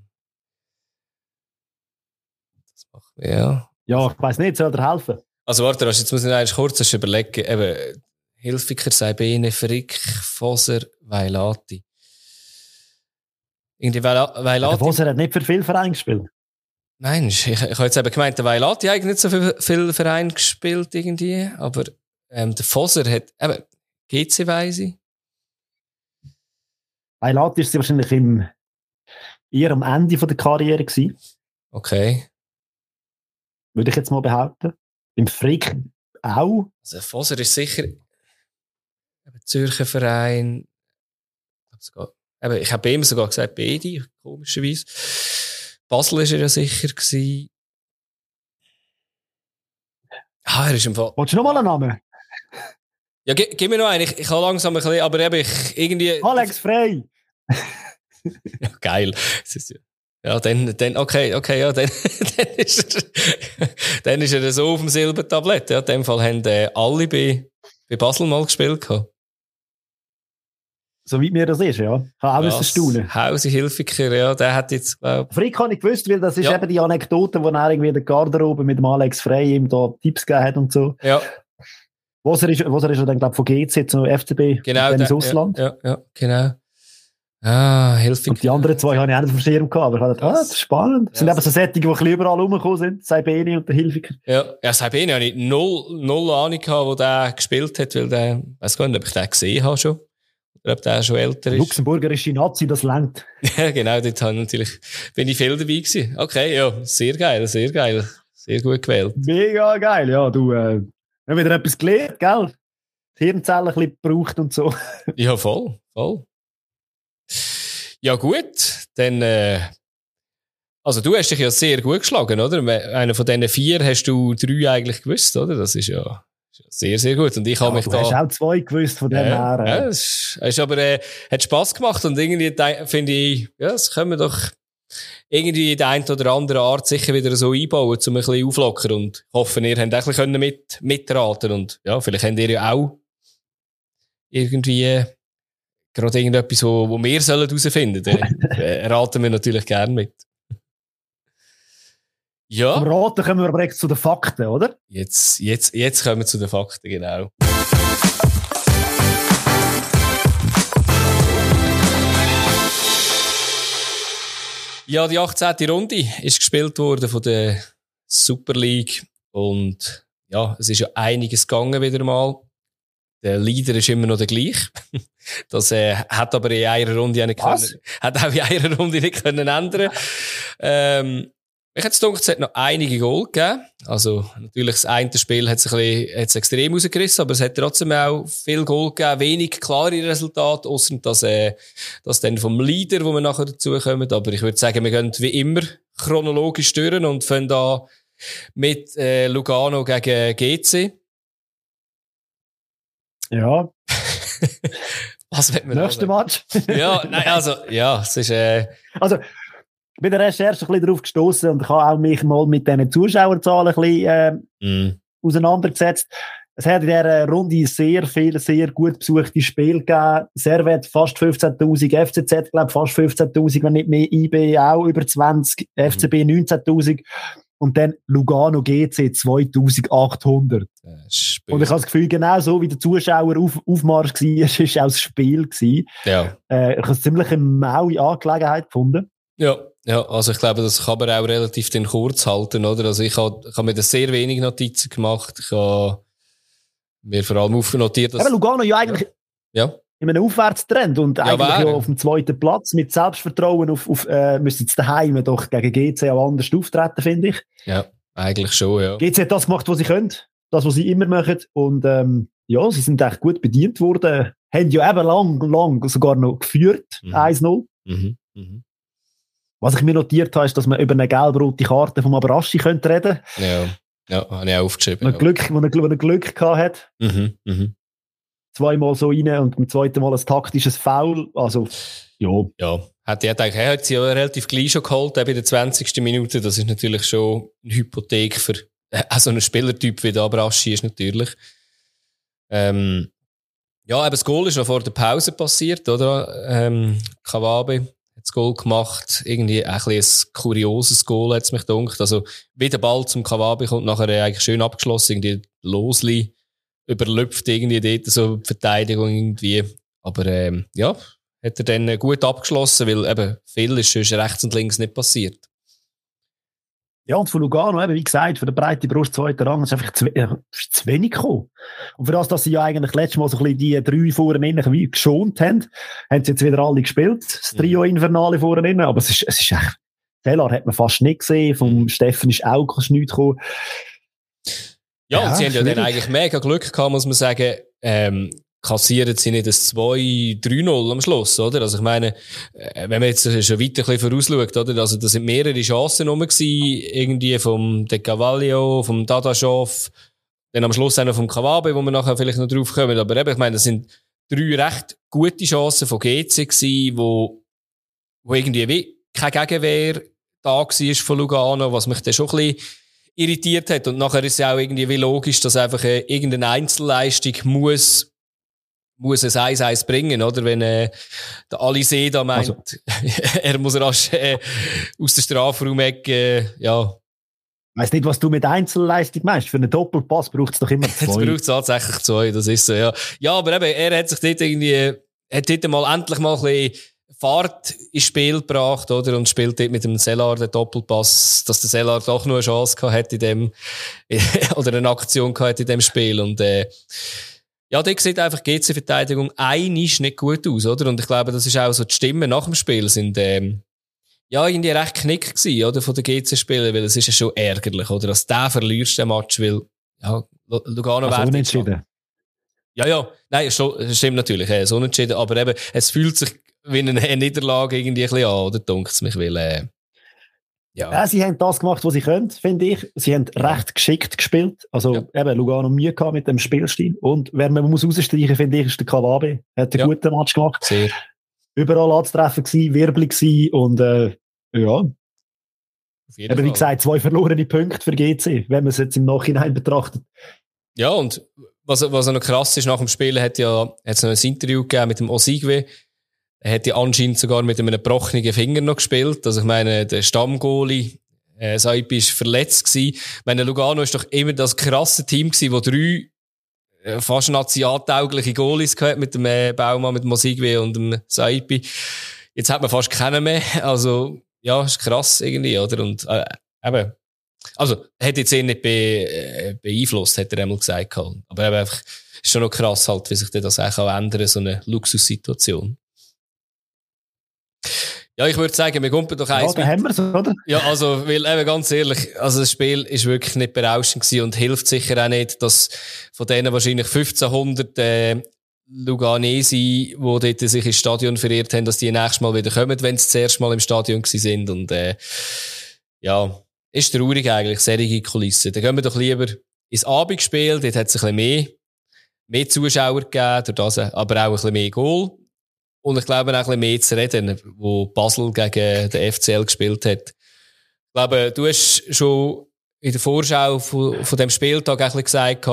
Das wir, ja. Ja, ich weiß nicht, soll dir helfen? Also warte, jetzt muss ich einmal kurz überlegen. Eben, Hilfiger, Saibene, Frick, Foser, Weilati. Irgendwie Weila- Der Weilati. Foser hat nicht für viel Verein gespielt. Nein, ich, ich habe jetzt eben gemeint, der Weilati hat eigentlich nicht so viel, viel Verein gespielt irgendwie, aber ähm, der Foser hat, eben, GC weiss ich. Eilat ist sie wahrscheinlich im, eher am Ende von der Karriere gewesen, Okay. würde ich jetzt mal behaupten. Im Frick auch. Also Foser ist sicher Zürcher Verein. sogar, eben, ich habe ihm sogar gesagt, Bedi, komischerweise. Basel ist er ja sicher gewesen. Ah, er ist im Fall. Wolltest du noch mal einen Namen? Ja, gib, gib mir noch einen. Ich, ich habe langsam ein bisschen, aber eben, ich irgendwie. Alex Frey! ja, geil. Ja, dann, dann, okay, okay, ja, dann, dann ist er, dann ist er so auf dem Silbertablett. Ja, in dem Fall haben äh, alle bei, bei Basel mal gespielt gehabt. So wie mir das ist, ja. Ich habe auch müssen staunen. Hausi Hilfiger, ja, der hat jetzt, glaub... Frick habe ich gewusst, weil das ist ja. eben die Anekdote, wo er irgendwie in der Garderobe mit dem Alex Frey ihm da Tipps gegeben hat und so. Ja. Was er ist, was er ist dann, glaube von GC zu FCB genau, ins Ausland. Ja, ja, ja, genau. Ah, Hilfiger. Und die anderen zwei habe ich auch nicht auf dem Schirm gehabt, aber ich dachte, ah, das ist spannend. Das ja. sind eben so Sättige, die ein bisschen überall rumgekommen sind. Saibeni und der Hilfiger. Ja, ja Saibeni habe ich null, null Ahnung gehabt, wo der gespielt hat, weil der, weiß gar nicht, ob ich den gesehen habe schon. Oder ob der schon älter ist. Luxemburgerische Nazi, das lenkt. ja, genau, dort habe natürlich, bin ich viel dabei gewesen. Okay, ja, sehr geil, sehr geil. Sehr gut gewählt. Mega geil, ja, du, äh, wir wieder etwas gelernt, gell? Die Hirnzellen ein bisschen gebraucht und so. ja, voll, voll. Ja, gut, dann, äh, also du hast dich ja sehr gut geschlagen, oder? Einer von diesen vier hast du drei eigentlich gewusst, oder? Das ist ja sehr, sehr gut. Und ich habe ja, mich du da. Du hast auch zwei gewusst von dem ja, her. Ja, es ist aber, äh, hat Spass gemacht und irgendwie finde ich, ja, das können wir doch irgendwie der einen oder anderen Art sicher wieder so einbauen, um ein bisschen auflockern. Und ich hoffe, ihr habt auch ein bisschen mit, mitraten und ja, vielleicht habt ihr ja auch irgendwie äh, gerade irgendetwas, wo, wo wir sollen herausfinden sollen. äh, raten wir natürlich gerne mit. Ja. Vom Raten kommen wir aber jetzt zu den Fakten, oder? Jetzt, jetzt, jetzt kommen wir zu den Fakten, genau. Ja, die 18. Runde ist gespielt worden von der Super League und ja, es ist ja einiges gegangen wieder mal. Der Leader ist immer noch der gleiche. Das äh, hat aber in einer Runde nicht können, hat auch in einer Runde nicht können ändern. Ähm, ich hätte gedacht, es hat noch einige Goal gegeben. Also, natürlich, das eine Spiel hat es ein bisschen, hat es extrem rausgerissen, aber es hat trotzdem auch viel Goal gegeben, wenig klare Resultate, außer dass, äh, das dann vom Leader, wo wir nachher dazu kommen. Aber ich würde sagen, wir gehen wie immer chronologisch stören und fangen da mit, äh, Lugano gegen GC. Ja. Was wird man Nächster Match. ja, nein, also, ja, es ist, äh, Also, ich bin der Recherche ein bisschen darauf gestoßen und ich habe auch mich mal mit diesen Zuschauerzahlen ein bisschen, äh, mm. auseinandergesetzt. Es hat in dieser Runde sehr viele, sehr gut besuchte Spiele gegeben. Servet fast 15.000, FCZ, glaube fast 15.000, wenn nicht mehr, IB auch über 20, mm. FCB 19.000 und dann Lugano GC 2800. und ich habe das Gefühl, genau so wie der Zuschauer auf, Aufmarsch war, ist auch das Spiel gewesen. Ja. Äh, ich habe es ziemlich eine maue Angelegenheit gefunden. Ja, ja, also ich glaube, das kann man auch relativ den kurz halten, oder? Also ich habe, ich habe mir da sehr wenig Notizen gemacht. Ich habe mir vor allem aufgenotiert, dass... Aber Lugano ja eigentlich ja. in einem Aufwärtstrend und ja, eigentlich ja auf dem zweiten Platz mit Selbstvertrauen auf, auf äh, müssen jetzt daheim doch gegen GC auch anders auftreten, finde ich. Ja, eigentlich schon, ja. GC hat das gemacht, was sie können, das, was sie immer machen und ähm, ja, sie sind echt gut bedient worden, haben ja eben lang, lang sogar noch geführt, mhm. 1-0. Mhm. Mhm. Was ich mir notiert habe, ist, dass man über eine gelb-rote Karte vom Abraschi könnte reden Ja, ja habe ich auch aufgeschrieben. Ja. Glück, wo er, wo er Glück gehabt hat. Mhm, mhm. Zweimal so rein und beim zweiten Mal ein taktisches Foul. Also, ja. Ja, hat er gedacht, er hat sie ja relativ gleich schon geholt, eben in der 20. Minute. Das ist natürlich schon eine Hypothek für äh, so einen Spielertyp wie der Abraschi ist natürlich. Ähm, ja, eben das Goal ist noch vor der Pause passiert, oder? Ähm, Kawabe das Goal gemacht. Irgendwie ein, ein kurioses Goal, hat mich gedacht. Also, wie der Ball zum Kawabi kommt, nachher eigentlich schön abgeschlossen, irgendwie losli überlüpft irgendwie dort so Verteidigung irgendwie. Aber, ähm, ja, hat er dann gut abgeschlossen, weil eben viel ist sonst rechts und links nicht passiert. Ja, und von Lugano, eben, wie gesagt, für den breite Brust zweiter Rang, ist einfach zu, äh, zu wenig gekommen. Und für das, dass sie ja eigentlich letztes Mal so ein bisschen die drei vorne innen geschont haben, haben sie jetzt wieder alle gespielt. Das mhm. Trio Infernale vorne innen. Aber es ist, es ist echt, Teller hat man fast nicht gesehen. Vom mhm. Steffen ist auch nichts gekommen. Ja, ja, und sie haben ja dann eigentlich mega Glück gehabt, muss man sagen. Ähm, kassieren sie nicht das 2-3-0 am Schluss, oder? Also ich meine, äh, wenn man jetzt schon weiter ein vorausschaut, oder? Also da sind mehrere Chancen rum gewesen, irgendwie vom De Cavallo, vom Dadaschow, dann am Schluss auch noch vom Kawabe, wo wir nachher vielleicht noch drauf kommen. Aber eben, ich meine, das sind drei recht gute Chancen von GC gewesen, wo, wo irgendwie wie kein Gegenwehr da war von Lugano, was mich dann schon ein bisschen irritiert hat. Und nachher ist es auch irgendwie wie logisch, dass einfach äh, irgendeine Einzelleistung muss muss es eins eins bringen, oder? Wenn äh, der Alisee da meint, also. er muss rasch äh, aus der Strafraum-Ecke, äh, ja. Ich weiss nicht, was du mit Einzelleistung meinst. Für einen Doppelpass braucht es doch immer zwei. Jetzt braucht es tatsächlich zwei, das ist so, ja. Ja, aber eben, er hat sich dort irgendwie, hat dort mal endlich mal ein bisschen Fahrt ins Spiel gebracht, oder? Und spielt dort mit dem Sellar den Doppelpass, dass der Sellar doch nur eine Chance gehabt hat in dem, oder eine Aktion gehabt in dem Spiel. Und, äh, ja, da sieht einfach GC-Verteidigung einisch nicht gut aus, oder? Und ich glaube, das ist auch so die Stimmen nach dem Spiel sind, ähm, ja, irgendwie recht knick gewesen, oder? Von den GC-Spielern, weil es ist ja schon ärgerlich, oder? Dass der verlierst den Match, weil, ja, Lugano also unentschieden. Ja, ja, nein, es stimmt natürlich, es ist unentschieden, aber eben, es fühlt sich wie eine Niederlage irgendwie ein bisschen an, oder? Dunkt mich, weil, äh, ja. ja. sie haben das gemacht, was sie können, finde ich. Sie haben recht geschickt gespielt. Also ja. eben Lugano Mühe gehabt mit dem Spielstil. Und wer man muss rausstreichen, finde ich, ist der Kawabe. Er hat einen ja. guten Match gemacht. Sehr. Überall anzutreffen gewesen, wirbelig gewesen und äh, ja. Aber wie gesagt, zwei verlorene Punkte für GC, wenn man es jetzt im Nachhinein betrachtet. Ja, und was, was noch krass ist, nach dem Spiel hat ja, hat noch ein Interview gegeben mit dem Osigwe, er ja anscheinend sogar mit einem gebrochenen Finger noch gespielt. Also ich meine, der Stammgoalie, äh, Saipi ist verletzt gewesen. Ich meine, Lugano ist doch immer das krasse Team gewesen, wo drei äh, fast nationaltaugliche Goalies gehabt mit dem äh, Baumann, mit dem Mosigwe und dem Saipi. Jetzt hat man fast keinen mehr. Also, ja, ist krass irgendwie, oder? Und, äh, eben. Also, hat jetzt eh nicht be, äh, beeinflusst, hat er einmal gesagt. Aber eben einfach, ist schon noch krass halt, wie sich das auch ändern so eine Luxussituation. Ja, ich würde sagen, wir kommen doch eins. Ja, da haben wir's, oder? Ja, also, weil eben ganz ehrlich, also das Spiel ist wirklich nicht berauschend gewesen und hilft sicher auch nicht, dass von denen wahrscheinlich 1500 äh, Luganesi, die dort sich ins Stadion verirrt haben, dass die nächstes Mal wieder kommen, wenn sie das erste Mal im Stadion gewesen sind und äh, ja, ist traurig eigentlich, serige Kulisse. Dann gehen wir doch lieber ins Abendspiel, dort hat es ein bisschen mehr, mehr Zuschauer gegeben, durch das, aber auch ein bisschen mehr Goal. Und ich glaube, auch ein bisschen mehr zu reden, wo Basel gegen den FCL gespielt hat. Ich glaube, du hast schon in der Vorschau von, von dem Spieltag ein bisschen gesagt,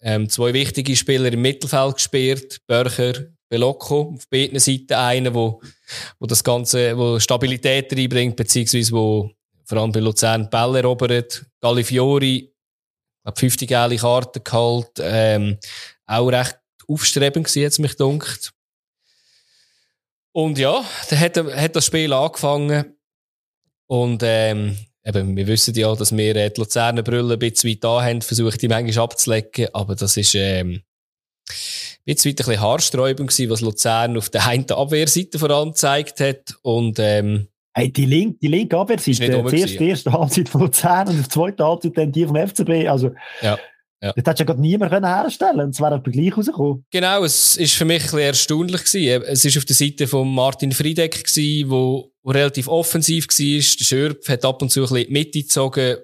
ähm, zwei wichtige Spieler im Mittelfeld gespielt, Börcher, Belocco, auf beiden Seiten einer, wo, wo das Ganze, wo Stabilität reinbringt, beziehungsweise wo vor allem bei Luzern Bälle erobert, Gallifiori, habe 50 gelbe Karten geholt, ähm, auch recht aufstrebend gewesen, jetzt mich dunkt. Und ja, dann hat, hat das Spiel angefangen. Und ähm, eben, wir wissen ja, dass wir äh, die Luzerner Brille ein bisschen weit da haben, versucht die manchmal abzulecken. Aber das ist ähm, ein bisschen weit ein bisschen haarsträubend gewesen, was Luzern auf der einen Abwehrseite voran gezeigt hat. Und ähm, Hey, die linke, die linke Abwehrseite, die erste Halbzeit von Luzern und die zweite Halbzeit dann die vom FCB. Also, ja. Ja. Das hättest ja gerade niemand herstellen können. Es wäre aber gleich rausgekommen. Genau, es ist für mich ein bisschen erstaunlich gewesen. Es ist auf der Seite von Martin Friedeck wo relativ offensiv war. Der Schürpf hat ab und zu ein bisschen die Mitte gezogen.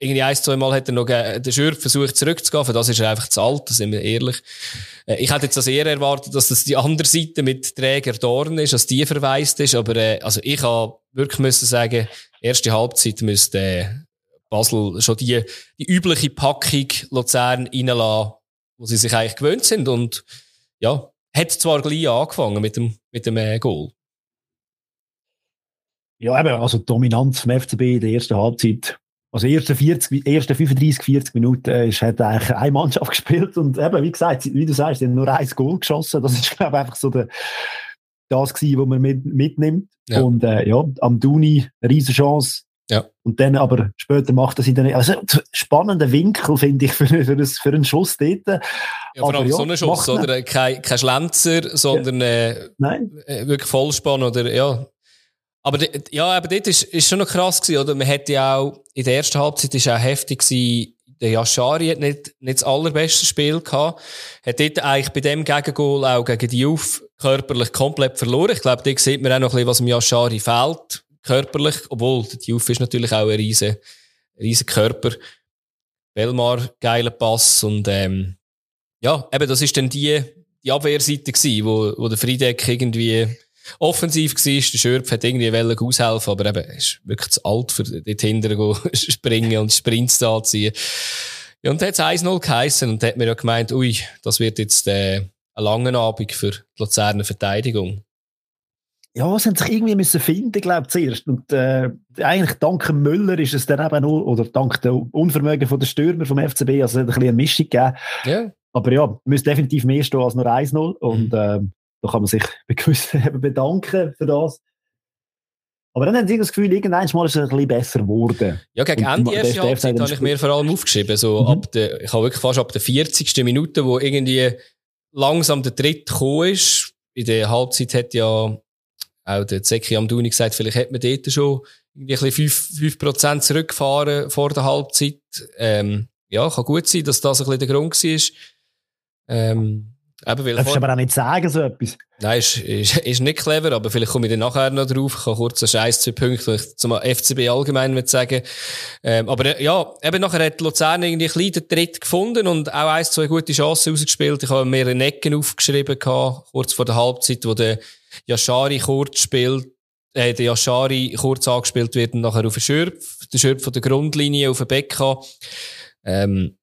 Irgendwie ein, zwei Mal hat er noch der Schürpf versucht zurückzugehen. Für das ist er einfach zu alt, sind wir ehrlich. Äh, ich hätte jetzt das eher erwartet, dass das die andere Seite mit Träger Dorn ist, dass die verweist ist. Aber, äh, also ich habe wirklich müssen sagen, erste Halbzeit müsste, äh, Basel schon die, die übliche Packung Luzern reinlassen, wo sie sich eigentlich gewöhnt sind. Und ja, hat zwar gleich angefangen mit dem, mit dem äh, Goal. Ja, eben, also die Dominanz vom FCB in der ersten Halbzeit. Also erste 40, erste 35, 40 Minuten äh, ist, hat eigentlich eine Mannschaft gespielt und eben, wie gesagt, wie du sagst, sie haben nur ein Goal geschossen. Das ist, glaube ich, einfach so der, das gewesen, was man mit, mitnimmt. Ja. Und äh, ja, am Duni, Riesenchance, ja. Und dann aber später macht er sie dann, also spannender Winkel finde ich für, für, für einen Schuss dort. Ja, vor allem ja, so einen Schuss, oder? Kein, kein Schlenzer, sondern ja. äh, Nein. Äh, wirklich Vollspann oder, ja. Aber ja, aber dort ist, ist schon noch krass gewesen, oder? Man hätte ja auch, in der ersten Halbzeit ist auch heftig gewesen, der Yashari hat nicht, nicht das allerbeste Spiel gehabt. Hat dort eigentlich bei dem Gegengol auch gegen die Auf körperlich komplett verloren. Ich glaube, da sieht man auch noch ein bisschen, was dem Yashari fehlt, körperlich. Obwohl, die Auf ist natürlich auch ein riesen, riesen Körper. Belmar, geiler Pass und, ähm, ja, eben, das ist dann die, die Abwehrseite gewesen, wo, wo der Friedeck irgendwie offensiv war. Der Schürpf hat irgendwie wollen aushelfen, aber eben, er ist wirklich zu alt für dort hinten springen und Sprints da ziehen. Ja, und dann hat es 1-0 geheissen und da hat mir ja gemeint, ui, das wird jetzt, äh, ein langer Abend für die Luzerner Verteidigung. Ja, sie haben sich irgendwie müssen finden, glaube ich, zuerst. Und, äh, eigentlich dank Müller ist es dann eben nur, oder dank dem Unvermögen von der Stürmer vom FCB, also es hat ein bisschen eine Mischung gegeben. Ja. Aber ja, müsste definitiv mehr stehen als nur 1-0. Und, ähm, da kann man sich bedanken für das. Aber dann haben sie das Gefühl, irgendwann mal ist es ein bisschen besser geworden. Ja, gegen Ende erste Halbzeit habe ich mir vor allem aufgeschrieben. So mhm. ab der, ich habe wirklich fast ab der 40. Minute, wo irgendwie langsam der Dritt gekommen ist. In der Halbzeit hat ja auch der Zeki Amduni gesagt, vielleicht hätte man dort schon irgendwie ein bisschen 5%, 5 zurückgefahren vor der Halbzeit. Ähm, ja, kann gut sein, dass das ein bisschen der Grund war. Ähm, Eben, weil Darfst du aber auch nicht sagen, so etwas? Nein, ist, ist, ist nicht clever, aber vielleicht komme ich dann nachher noch drauf. Ich kann kurz einen Scheiß zwei Punkte, die ich zum FCB allgemein mit sagen. Ähm, aber ja, eben nachher hat Luzern irgendwie ein kleinen Tritt gefunden und auch ein, zwei gute Chancen rausgespielt. Ich habe mehrere Necken aufgeschrieben gehabt, kurz vor der Halbzeit, wo der Yashari kurz spielt, äh, der Yashari kurz angespielt wird und nachher auf den Schürpf, der Schürpf von der Grundlinie auf den Becker. Ähm,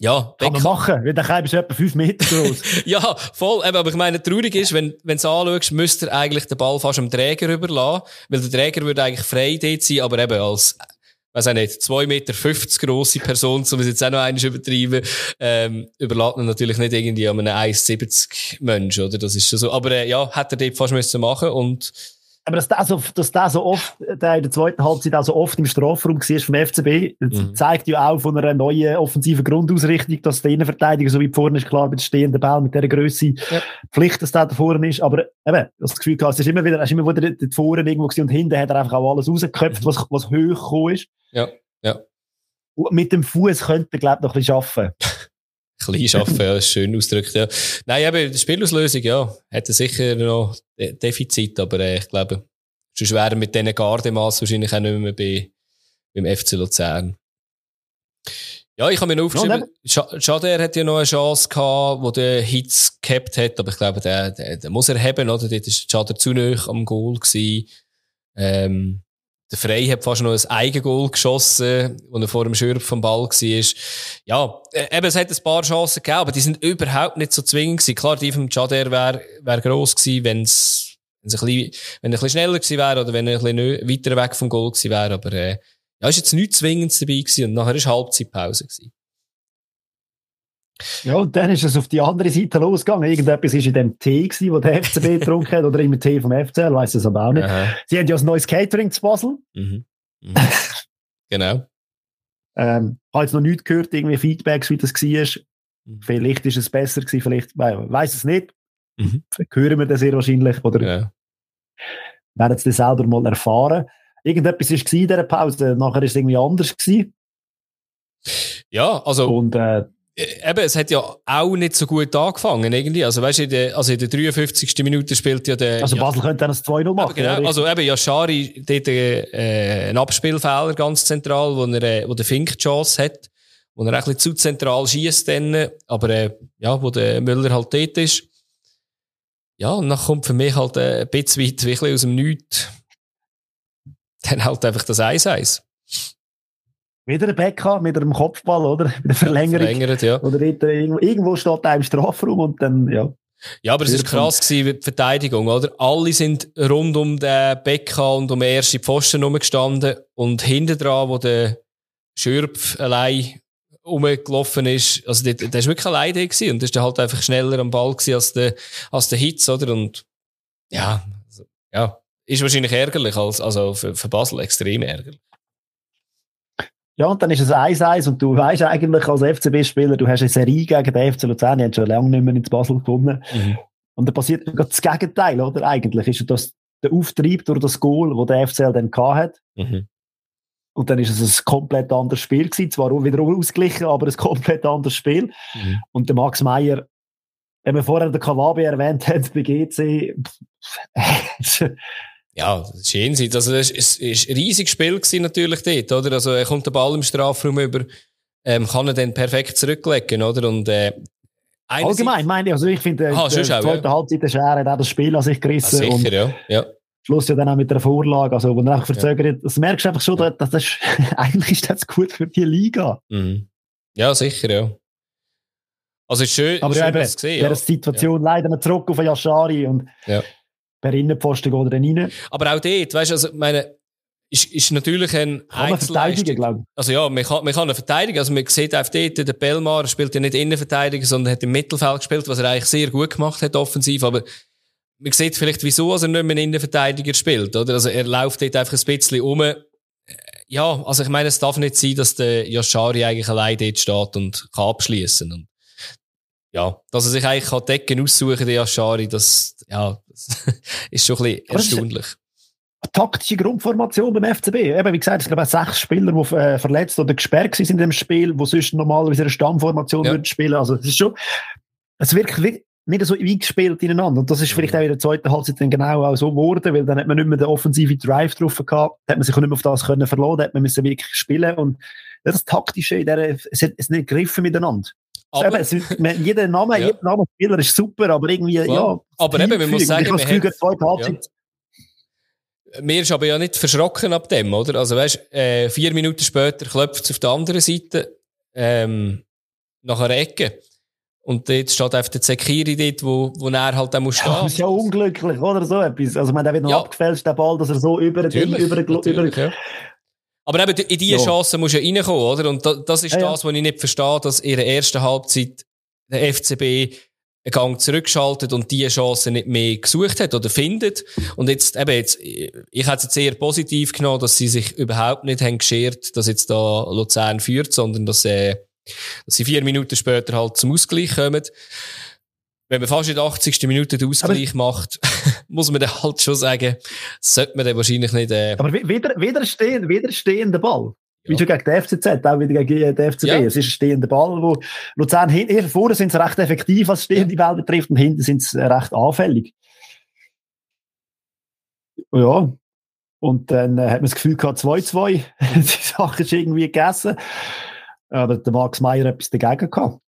ja, kann man machen, weil der ist etwa fünf Meter groß. ja, voll. Aber ich meine, traurig ist, wenn, wenn du anschaust, müsste er eigentlich den Ball fast am Träger überlassen, weil der Träger würde eigentlich frei dort sein, aber eben als, weiß auch nicht, 2,50 Meter grosse Person, um es jetzt auch noch einmal übertreiben, ähm, überlässt man natürlich nicht irgendwie an einem 1,70 Mensch, oder? Das ist schon so. Aber, äh, ja, hätte er dort fast müssen machen und, aber dass der so, dass der so oft, der in der zweiten Halbzeit auch so oft im Strafraum war vom FCB, mhm. zeigt ja auch von einer neuen offensiven Grundausrichtung, dass der Innenverteidiger so wie vorne ist, klar, mit stehenden Ball, mit dieser Größe, ja. Pflicht, dass der da vorne ist. Aber eben, das Gefühl gehabt, es ist immer wieder, es ist immer wieder dort vorne irgendwo gewesen und hinten hat er einfach auch alles rausgeköpft, was, was hoch gekommen ist. Ja, ja. Und mit dem Fuß könnte er, glaube ich, noch ein bisschen arbeiten. Klein schaffen, ja, ist schön ausgedrückt, ja. Nein, die Spielauslösung, ja, hätte sicher noch Defizit, aber äh, ich glaube, sonst wären mit diesen Gardemaß wahrscheinlich auch nicht mehr bei, beim FC Luzern. Ja, ich habe mir noch aufgeschrieben, ja, Schader hat ja noch eine Chance gehabt, wo der Hitz gehabt hat, aber ich glaube, der, der, der muss er haben, oder? Dort ist Schader zu nah am Goal gewesen. Ähm, der Frey hat fast noch ein Eigengoal geschossen, wo er vor dem Schürf vom Ball war. Ja, äh, eben, es hat ein paar Chancen gegeben, aber die sind überhaupt nicht so zwingend gewesen. Klar, die vom Jader wäre wär gross gewesen, wenn's, wenn's ein bisschen, wenn er ein bisschen schneller gewesen wäre oder wenn er ein bisschen weiter weg vom Goal gewesen wäre. Aber, äh, ja, ist jetzt nichts Zwingendes dabei gewesen und nachher war Halbzeitpause gewesen. Ja, und dann ist es auf die andere Seite losgegangen. Irgendetwas war in dem Tee, gewesen, wo der FCB getrunken hat, oder im Tee vom FCL, weiss es aber auch nicht. Aha. Sie haben ja ein neues Catering zu Basel. Mhm. Mhm. genau. Ähm, habe jetzt noch nichts gehört, irgendwie Feedbacks, wie das war. Mhm. Vielleicht ist es besser gewesen, vielleicht, weiß es nicht. Mhm. Hören wir das sehr wahrscheinlich, oder ja. werden es das selber mal erfahren. Irgendetwas war in dieser Pause, nachher ist es irgendwie anders gewesen. Ja, also. Und, äh, eben, es hat ja auch nicht so gut angefangen, irgendwie. Also, weißt du, in der, also in der 53. Minute spielt ja der. Also, Basel ja, könnte dann das 2-0 machen. Genau, also eben, ja, Schari, dort, äh, ein Abspielfehler ganz zentral, wo er, äh, wo der Fink die Chance hat, wo er ein bisschen zu zentral schießt dann, aber, äh, ja, wo der Müller halt dort ist. Ja, und dann kommt für mich halt äh, ein bisschen weit, wirklich aus dem Nichts. Dann halt einfach das 1-1. Wieder ein Becker mit einem Kopfball, oder? Mit einer Verlängerung. Verlängert, ja. Oder irgendwo, steht er im Strafraum und dann, ja. Ja, aber es ist krass gewesen, die Verteidigung, oder? Alle sind rund um den Becker und um den ersten Pfosten rumgestanden und hinten dran, wo der Schürpf allein rumgelaufen ist, also der, der ist wirklich allein da gewesen und ist dann halt einfach schneller am Ball gewesen als der, als der Hitz, oder? Und, ja, also, ja, ist wahrscheinlich ärgerlich als, also für, für Basel extrem ärgerlich. Ja, und dann ist es 1-1 und du weißt eigentlich als FCB-Spieler, du hast eine Serie gegen den FC Luzern, die haben schon lange nicht mehr ins Basel gewonnen. Mhm. Und dann passiert das Gegenteil, oder? Eigentlich ist das der Auftrieb durch das Goal, wo der FCL dann gehabt hat. Mhm. Und dann ist es ein komplett anderes Spiel gewesen. Zwar wieder ausgeglichen, aber ein komplett anderes Spiel. Mhm. Und der Max Meyer, wenn wir vorher den Kawabe erwähnt haben, bei GC, Ja, das ist jenseits. Also, ist, ist ein riesiges Spiel gewesen, natürlich dort, oder? Also, er kommt den Ball im Strafraum über, ähm, kann er dann perfekt zurücklegen, oder? Und, äh, Allgemein, meine ich, also ich finde, ah, die zweite ja. Halbzeit der Schere hat auch das Spiel an sich gerissen. Ja, sicher, ja. ja. Schluss ja dann auch mit der Vorlage, also, wo er einfach verzögert, ja. das merkst du einfach schon, dass das ist, eigentlich ist das gut für die Liga. Mhm. Ja, sicher, ja. Also, ist schön, Aber schön, ja, eben, das gesehen, ja. Situation ja. leider noch zurück auf Yashari und, ja per Innenpfosten oder rein. Aber auch dort, weißt du, also, meine, ist, ist natürlich ein kann man verteidigen, glaube ich. Also ja, man kann, man kann ihn verteidigen. Also man sieht auch dort, der Belmar spielt ja nicht Innenverteidiger, sondern hat im Mittelfeld gespielt, was er eigentlich sehr gut gemacht hat, offensiv. Aber man sieht vielleicht, wieso er nicht mehr Innenverteidiger spielt, oder? Also er läuft dort einfach ein bisschen um. Ja, also ich meine, es darf nicht sein, dass der Yashari eigentlich allein dort steht und kann abschließen. Ja, dass er sich eigentlich kann Decken aussuchen, der Yashari, das, ja, das ist schon ein bisschen erstaunlich. Eine taktische Grundformation beim FCB. Eben, wie gesagt, es gibt sechs Spieler, die äh, verletzt oder gesperrt sind in dem Spiel, die sonst normalerweise eine Stammformation ja. würden spielen. Also, es ist schon, es wirkt nicht so eingespielt ineinander. Und das ist vielleicht auch in der zweiten Halbzeit dann genau auch so geworden, weil dann hat man nicht mehr den offensiven Drive drauf gehabt, hat man sich auch nicht mehr auf das können verloren, hat man müssen wirklich spielen und das Taktische in der, es hat es nicht gegriffen miteinander. Aber, eben, es, jeder Name, ja. jeder Name Spieler ist super, aber irgendwie, ja. ja aber eben, man muss sagen, ich habe das zweite Halbzeit. Ja. Mir ist aber ja nicht verschrocken ab dem, oder? Also weißt, äh, vier Minuten später klopft es auf der anderen Seite, ähm, nach einer Ecke. Und dort steht einfach der Zekiri dort, wo, wo er halt auch muss stehen. Ja, das ist ja unglücklich, oder? So etwas. Also, man, der wird noch ja. abgefälscht, der Ball, dass er so über, den, über, über, über, ja. Aber eben, in diese ja. Chance musst du ja reinkommen, oder? Und das ist ja, das, was ich nicht verstehe, dass in der ersten Halbzeit der FCB einen Gang zurückschaltet und diese Chance nicht mehr gesucht hat oder findet. Und jetzt, eben jetzt, ich hätte es jetzt sehr positiv genommen, dass sie sich überhaupt nicht haben geschert, dass jetzt da Luzern führt, sondern dass, äh, dass sie vier Minuten später halt zum Ausgleich kommen wenn man fast in der 80. Minute den Ausgleich aber, macht, muss man dann halt schon sagen, sollte man dann wahrscheinlich nicht... Äh, aber wieder, wieder, stehen, wieder stehender Ball. Ja. Wie schon gegen die FCZ, auch wieder gegen die FCB. Ja. Es ist ein stehender Ball, wo Luzern hinten, vorne sind sie recht effektiv, was stehende ja. Ball betrifft, und hinten sind sie recht anfällig. Ja. Und dann äh, hat man das Gefühl gehabt, 2-2. Die Sache ist irgendwie gegessen. Aber der Max Meyer hat etwas dagegen gehabt.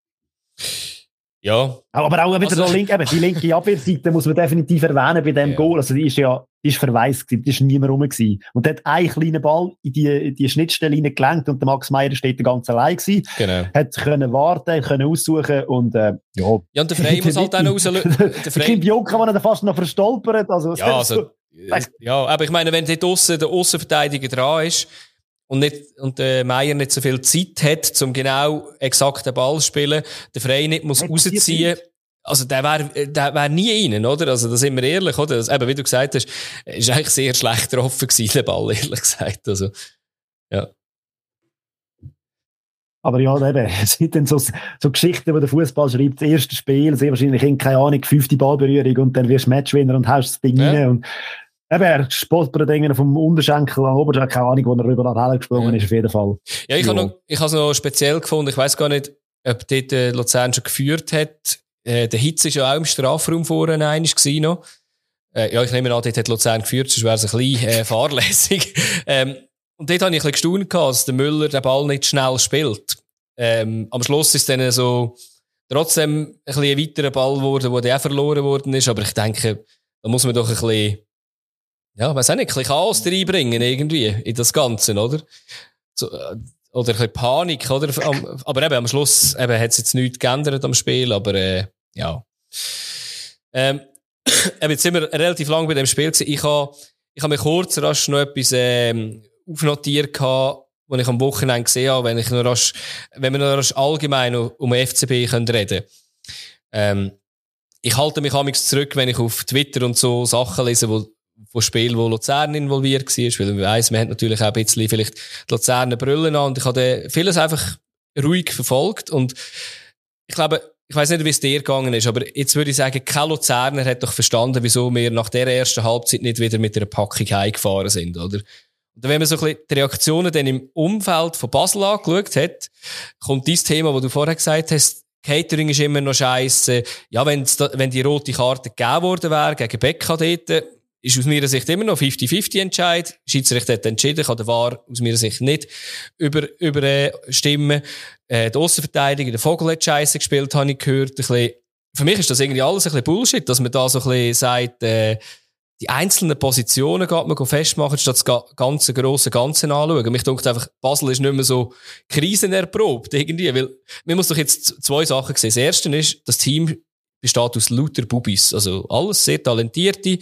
Ja. Aber auch wieder also, link, eben, die linke Abwehrseite muss man definitiv erwähnen bei dem ja. Goal. Also die ist ja, die ist verwaist gewesen, die ist niemand rum gewesen. Und der hat einen kleinen Ball in die, in die Schnittstelle hineingelenkt und der Max Meyer steht da ganz allein gewesen. Genau. Hat können warten, können aussuchen und, äh, ja. Ja, und der Frey muss halt auch noch rauslösen. Der Frey. Kind Juncker, der dann fast noch verstolpert. Also, ja, also, ja, aber ich meine, wenn dort draussen der Außenverteidiger dran ist, und, nicht, und der Meier nicht so viel Zeit hat, um genau exakt den Ball zu spielen, der Frey nicht muss rausziehen. Also, der wäre, der wäre nie rein, oder? Also, da sind wir ehrlich, oder? Das, eben, wie du gesagt hast, ist eigentlich sehr schlecht getroffen gewesen, der Ball, ehrlich gesagt. Also, ja. Aber ja, eben, es sind dann so, so Geschichten, wo der Fußball schreibt, das erste Spiel, sehr wahrscheinlich, keine Ahnung, fünfte Ballberührung und dann wirst du Matchwinner und haust das Ding ja. rein und Eben, er spottet irgendwie vom Unterschenkel an Oberschenkel, keine Ahnung, wo er rüber nach gesprungen ist, auf jeden Fall. Ja, ich ja. habe es noch speziell gefunden. Ich weiß gar nicht, ob dort äh, Luzern schon geführt hat. Äh, der Hitz ist ja auch im Strafraum vorne einig gewesen noch. Äh, ja, ich nehme an, dort hat Luzern geführt, sonst wäre es ein bisschen äh, fahrlässig. ähm, und dort habe ich ein bisschen gestaunt, dass der Müller den Ball nicht schnell spielt. Ähm, am Schluss ist dann so trotzdem ein bisschen ein weiterer Ball geworden, der auch verloren worden ist. Aber ich denke, da muss man doch ein bisschen ja, weiß auch nicht, ein bisschen Chaos reinbringen irgendwie in das Ganze, oder? So, äh, oder ein bisschen Panik, oder? Aber eben, am Schluss eben, hat es jetzt nichts geändert am Spiel, aber äh, ja. Ähm, eben, jetzt sind wir relativ lang bei dem Spiel gewesen. Ich habe ich hab mir kurz rasch noch etwas ähm, aufnotiert gehabt, was ich am Wochenende gesehen habe, wenn, ich noch rasch, wenn wir noch rasch allgemein um FCB können reden ähm, Ich halte mich amigs zurück, wenn ich auf Twitter und so Sachen lese, wo von Spielen, wo Luzern involviert war, weil man weiss, man hat natürlich auch ein bisschen vielleicht die Luzerner Brüllen an und ich habe vieles einfach ruhig verfolgt und ich glaube, ich weiß nicht, wie es dir gegangen ist, aber jetzt würde ich sagen, kein Luzerner hat doch verstanden, wieso wir nach der ersten Halbzeit nicht wieder mit einer Packung heimgefahren sind, oder? Und wenn man so ein bisschen die Reaktionen dann im Umfeld von Basel angeschaut hat, kommt dieses Thema, wo du vorher gesagt hast, Catering ist immer noch scheiße. Ja, wenn's da, wenn die rote Karte gegeben worden wäre gegen Becca dort, ist aus meiner Sicht immer noch 50-50 Entscheid. Schiedsrichter hat entschieden, kann der VAR aus meiner Sicht nicht über, überstimmen. Äh, der Aussenverteidiger, der Vogel hat Scheiße gespielt, habe ich gehört. Ein bisschen, für mich ist das irgendwie alles ein bisschen Bullshit, dass man da so ein bisschen sagt, äh, die einzelnen Positionen geht man festmachen, statt das ganze grosse Ganze anschauen. Mich denkt einfach, Basel ist nicht mehr so krisenerprobt irgendwie, weil man muss doch jetzt zwei Sachen sehen. Das erste ist, das Team besteht aus lauter Bubis, also alles sehr talentierte,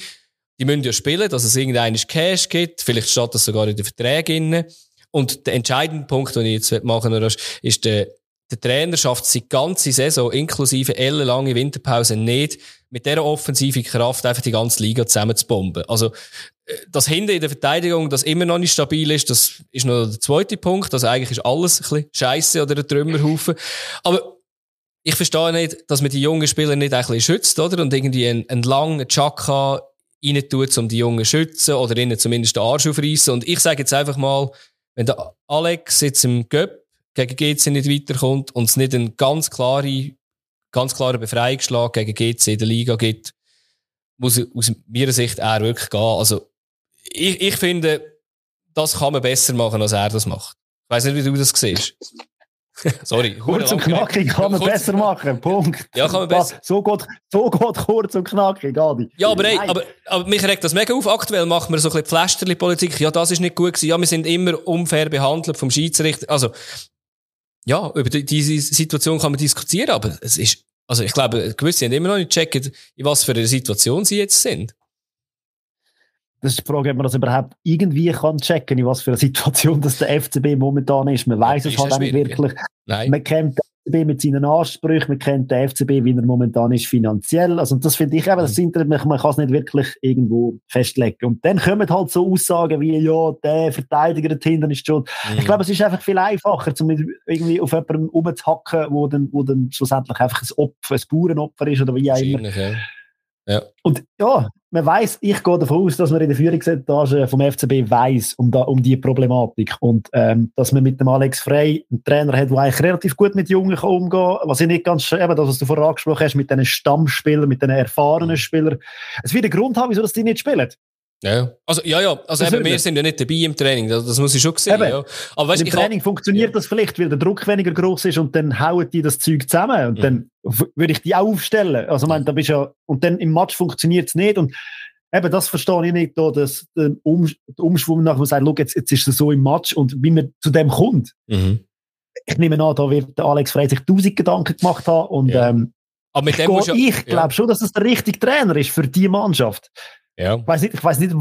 die müssen ja spielen, dass es irgendeinen Cash gibt. Vielleicht steht das sogar in den Verträgen. Und der entscheidende Punkt, den ich jetzt machen möchte, ist der, der Trainer schafft die ganze Saison, inklusive ellenlange Winterpause, nicht, mit dieser offensiven Kraft einfach die ganze Liga zusammenzubomben. Also, äh, das Hinten in der Verteidigung, das immer noch nicht stabil ist, das ist noch der zweite Punkt. Also eigentlich ist alles ein bisschen Scheiße oder ein Trümmerhaufen. Aber ich verstehe nicht, dass man die jungen Spieler nicht ein bisschen schützt, oder? Und irgendwie einen, einen langen Chaka rein tut, um die Jungen zu schützen oder ihnen zumindest den Arsch aufreißen. Und ich sage jetzt einfach mal, wenn der Alex jetzt im Göpp gegen GC nicht weiterkommt und es nicht einen ganz klare, ganz klaren Befreiungsschlag gegen GC in der Liga gibt, muss aus meiner Sicht er wirklich gehen. Also, ich, ich finde, das kann man besser machen, als er das macht. Ich weiss nicht, wie du das siehst. Sorry. Kurz und knackig kann man besser machen. Punkt. Ja, kann man besser. So geht, so geht kurz und knackig, Adi. Ja, aber, ey, aber, aber mich regt das mega auf. Aktuell machen wir so ein bisschen Pflasterli-Politik. Ja, das ist nicht gut gewesen. Ja, wir sind immer unfair behandelt vom Schiedsrichter. Also, ja, über die, diese Situation kann man diskutieren, aber es ist, also ich glaube, gewisse haben immer noch nicht gecheckt, in was für einer Situation sie jetzt sind. Das ist die Frage, ob man das überhaupt irgendwie kann checken, in was für einer Situation das der FCB momentan ist. Man weiß es halt auch nicht wirklich. Nein. Man kennt den FCB mit seinen Ansprüchen, man kennt den FCB, wie er momentan ist finanziell. Also das finde ich eben, das mhm. Internet, man kann es nicht wirklich irgendwo festlegen. Und dann kommen halt so Aussagen wie, ja, der Verteidiger da hinten ist schon. Mhm. Ich glaube, es ist einfach viel einfacher, um irgendwie auf jemanden rumzuhacken, wo dann, wo dann schlussendlich einfach ein Opfer, ein Bauernopfer ist oder wie auch immer. Ja. Ja. Und ja, man weiß, ich gehe davon aus, dass man in der Führungsetage vom FCB weiß um, da, um die Problematik und ähm, dass man mit dem Alex Frey einen Trainer hat, der eigentlich relativ gut mit Jungen kann umgehen kann. Was ich nicht ganz, eben das, was du vorher angesprochen hast, mit diesen Stammspielern, mit den erfahrenen mhm. Spielern. Es wird einen Grund haben, wieso dass die nicht spielen. Ja, also, ja, ja. Also, eben, wir sind ja nicht dabei im Training. Das, das muss ich schon sehen, ja. Aber weißt, Im Training hab, funktioniert ja. das vielleicht, weil der Druck weniger groß ist und dann hauen die das Zeug zusammen. Und mhm. dann würde ich die auch aufstellen. Also, man, da bist ja, und dann im Match funktioniert es nicht. Und eben, das verstehe ich nicht, da, dass der, um, der Umschwung nach, man sagt, look, jetzt, jetzt ist es so im Match und wie man zu dem kommt. Mhm. Ich nehme an, da wird der Alex Frey sich tausend Gedanken gemacht haben. Und, ja. ähm, ich, ich glaube schon, dass es der richtige Trainer ist für die Mannschaft. Ja. Ich weiß nicht, ich weiss nicht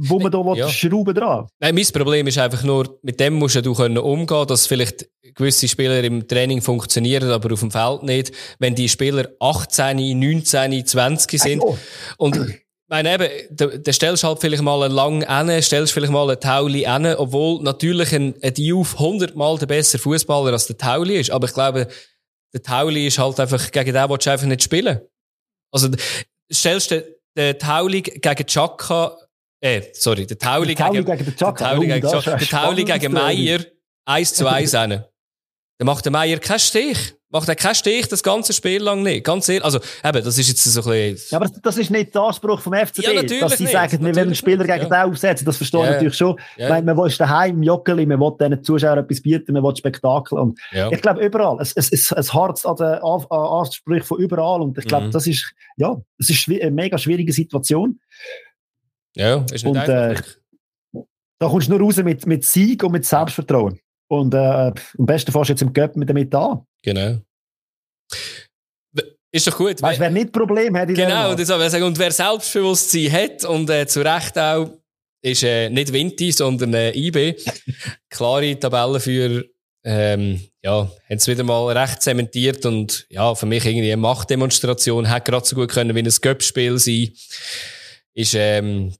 wo man da ja. schrauben dran Nein, mein Problem ist einfach nur, mit dem musst du können umgehen, dass vielleicht gewisse Spieler im Training funktionieren, aber auf dem Feld nicht. Wenn die Spieler 18, 19, 20 sind oh. und meine eben, da, da stellst halt vielleicht mal einen langen Enne, stellst vielleicht mal einen Tauli Enne, obwohl natürlich ein, ein Diouf hundertmal der bessere Fußballer als der Tauli ist. Aber ich glaube, der Tauli ist halt einfach, gegen den willst du einfach nicht spielen. Also, stellst du der Tauli gegen Chaka, äh, sorry, der Tauli gegen, gegen, den Chaka. Der Tauli oh, gegen, Chaka, der Tauli gegen Meier 1 zu 1 Dann macht der Meier keinen Stich. Macht er keinen Stich das ganze Spiel lang nicht. Ganz ehrlich. Also, eben, das ist jetzt so ein bisschen... Ja, aber das ist nicht der Anspruch vom FCB. Ja, dass sie nicht. sagen, wir wollen Spieler gegen ja. den aufsetzen. Das verstehe ich natürlich schon. Ja. Meine, man will daheim im Joggeli, man will den Zuschauern etwas bieten, man will Spektakel. Und ja. ich glaube, überall. Es, es, es, es harzt an den Ansprüchen von überall. Und ich glaube, mhm. das ist, ja, es ist eine mega schwierige Situation. Ja, ist nicht und. Äh, da kommst du nur raus mit, mit Sieg und mit Selbstvertrauen. Und äh, am besten fährst du jetzt im Göpp mit damit an. Genau. Ist doch gut. Weißt du, wer nicht Problem hat, Genau, das soll ich sagen. Und wer Selbstbewusstsein hat und äh, zu Recht auch, ist äh, nicht Vinti, sondern äh, IB. Klare Tabellen für, ähm, ja, haben es wieder mal recht zementiert und ja, für mich irgendwie eine Machtdemonstration hätte gerade so gut können wie ein Göppspiel sein. Ist, ähm,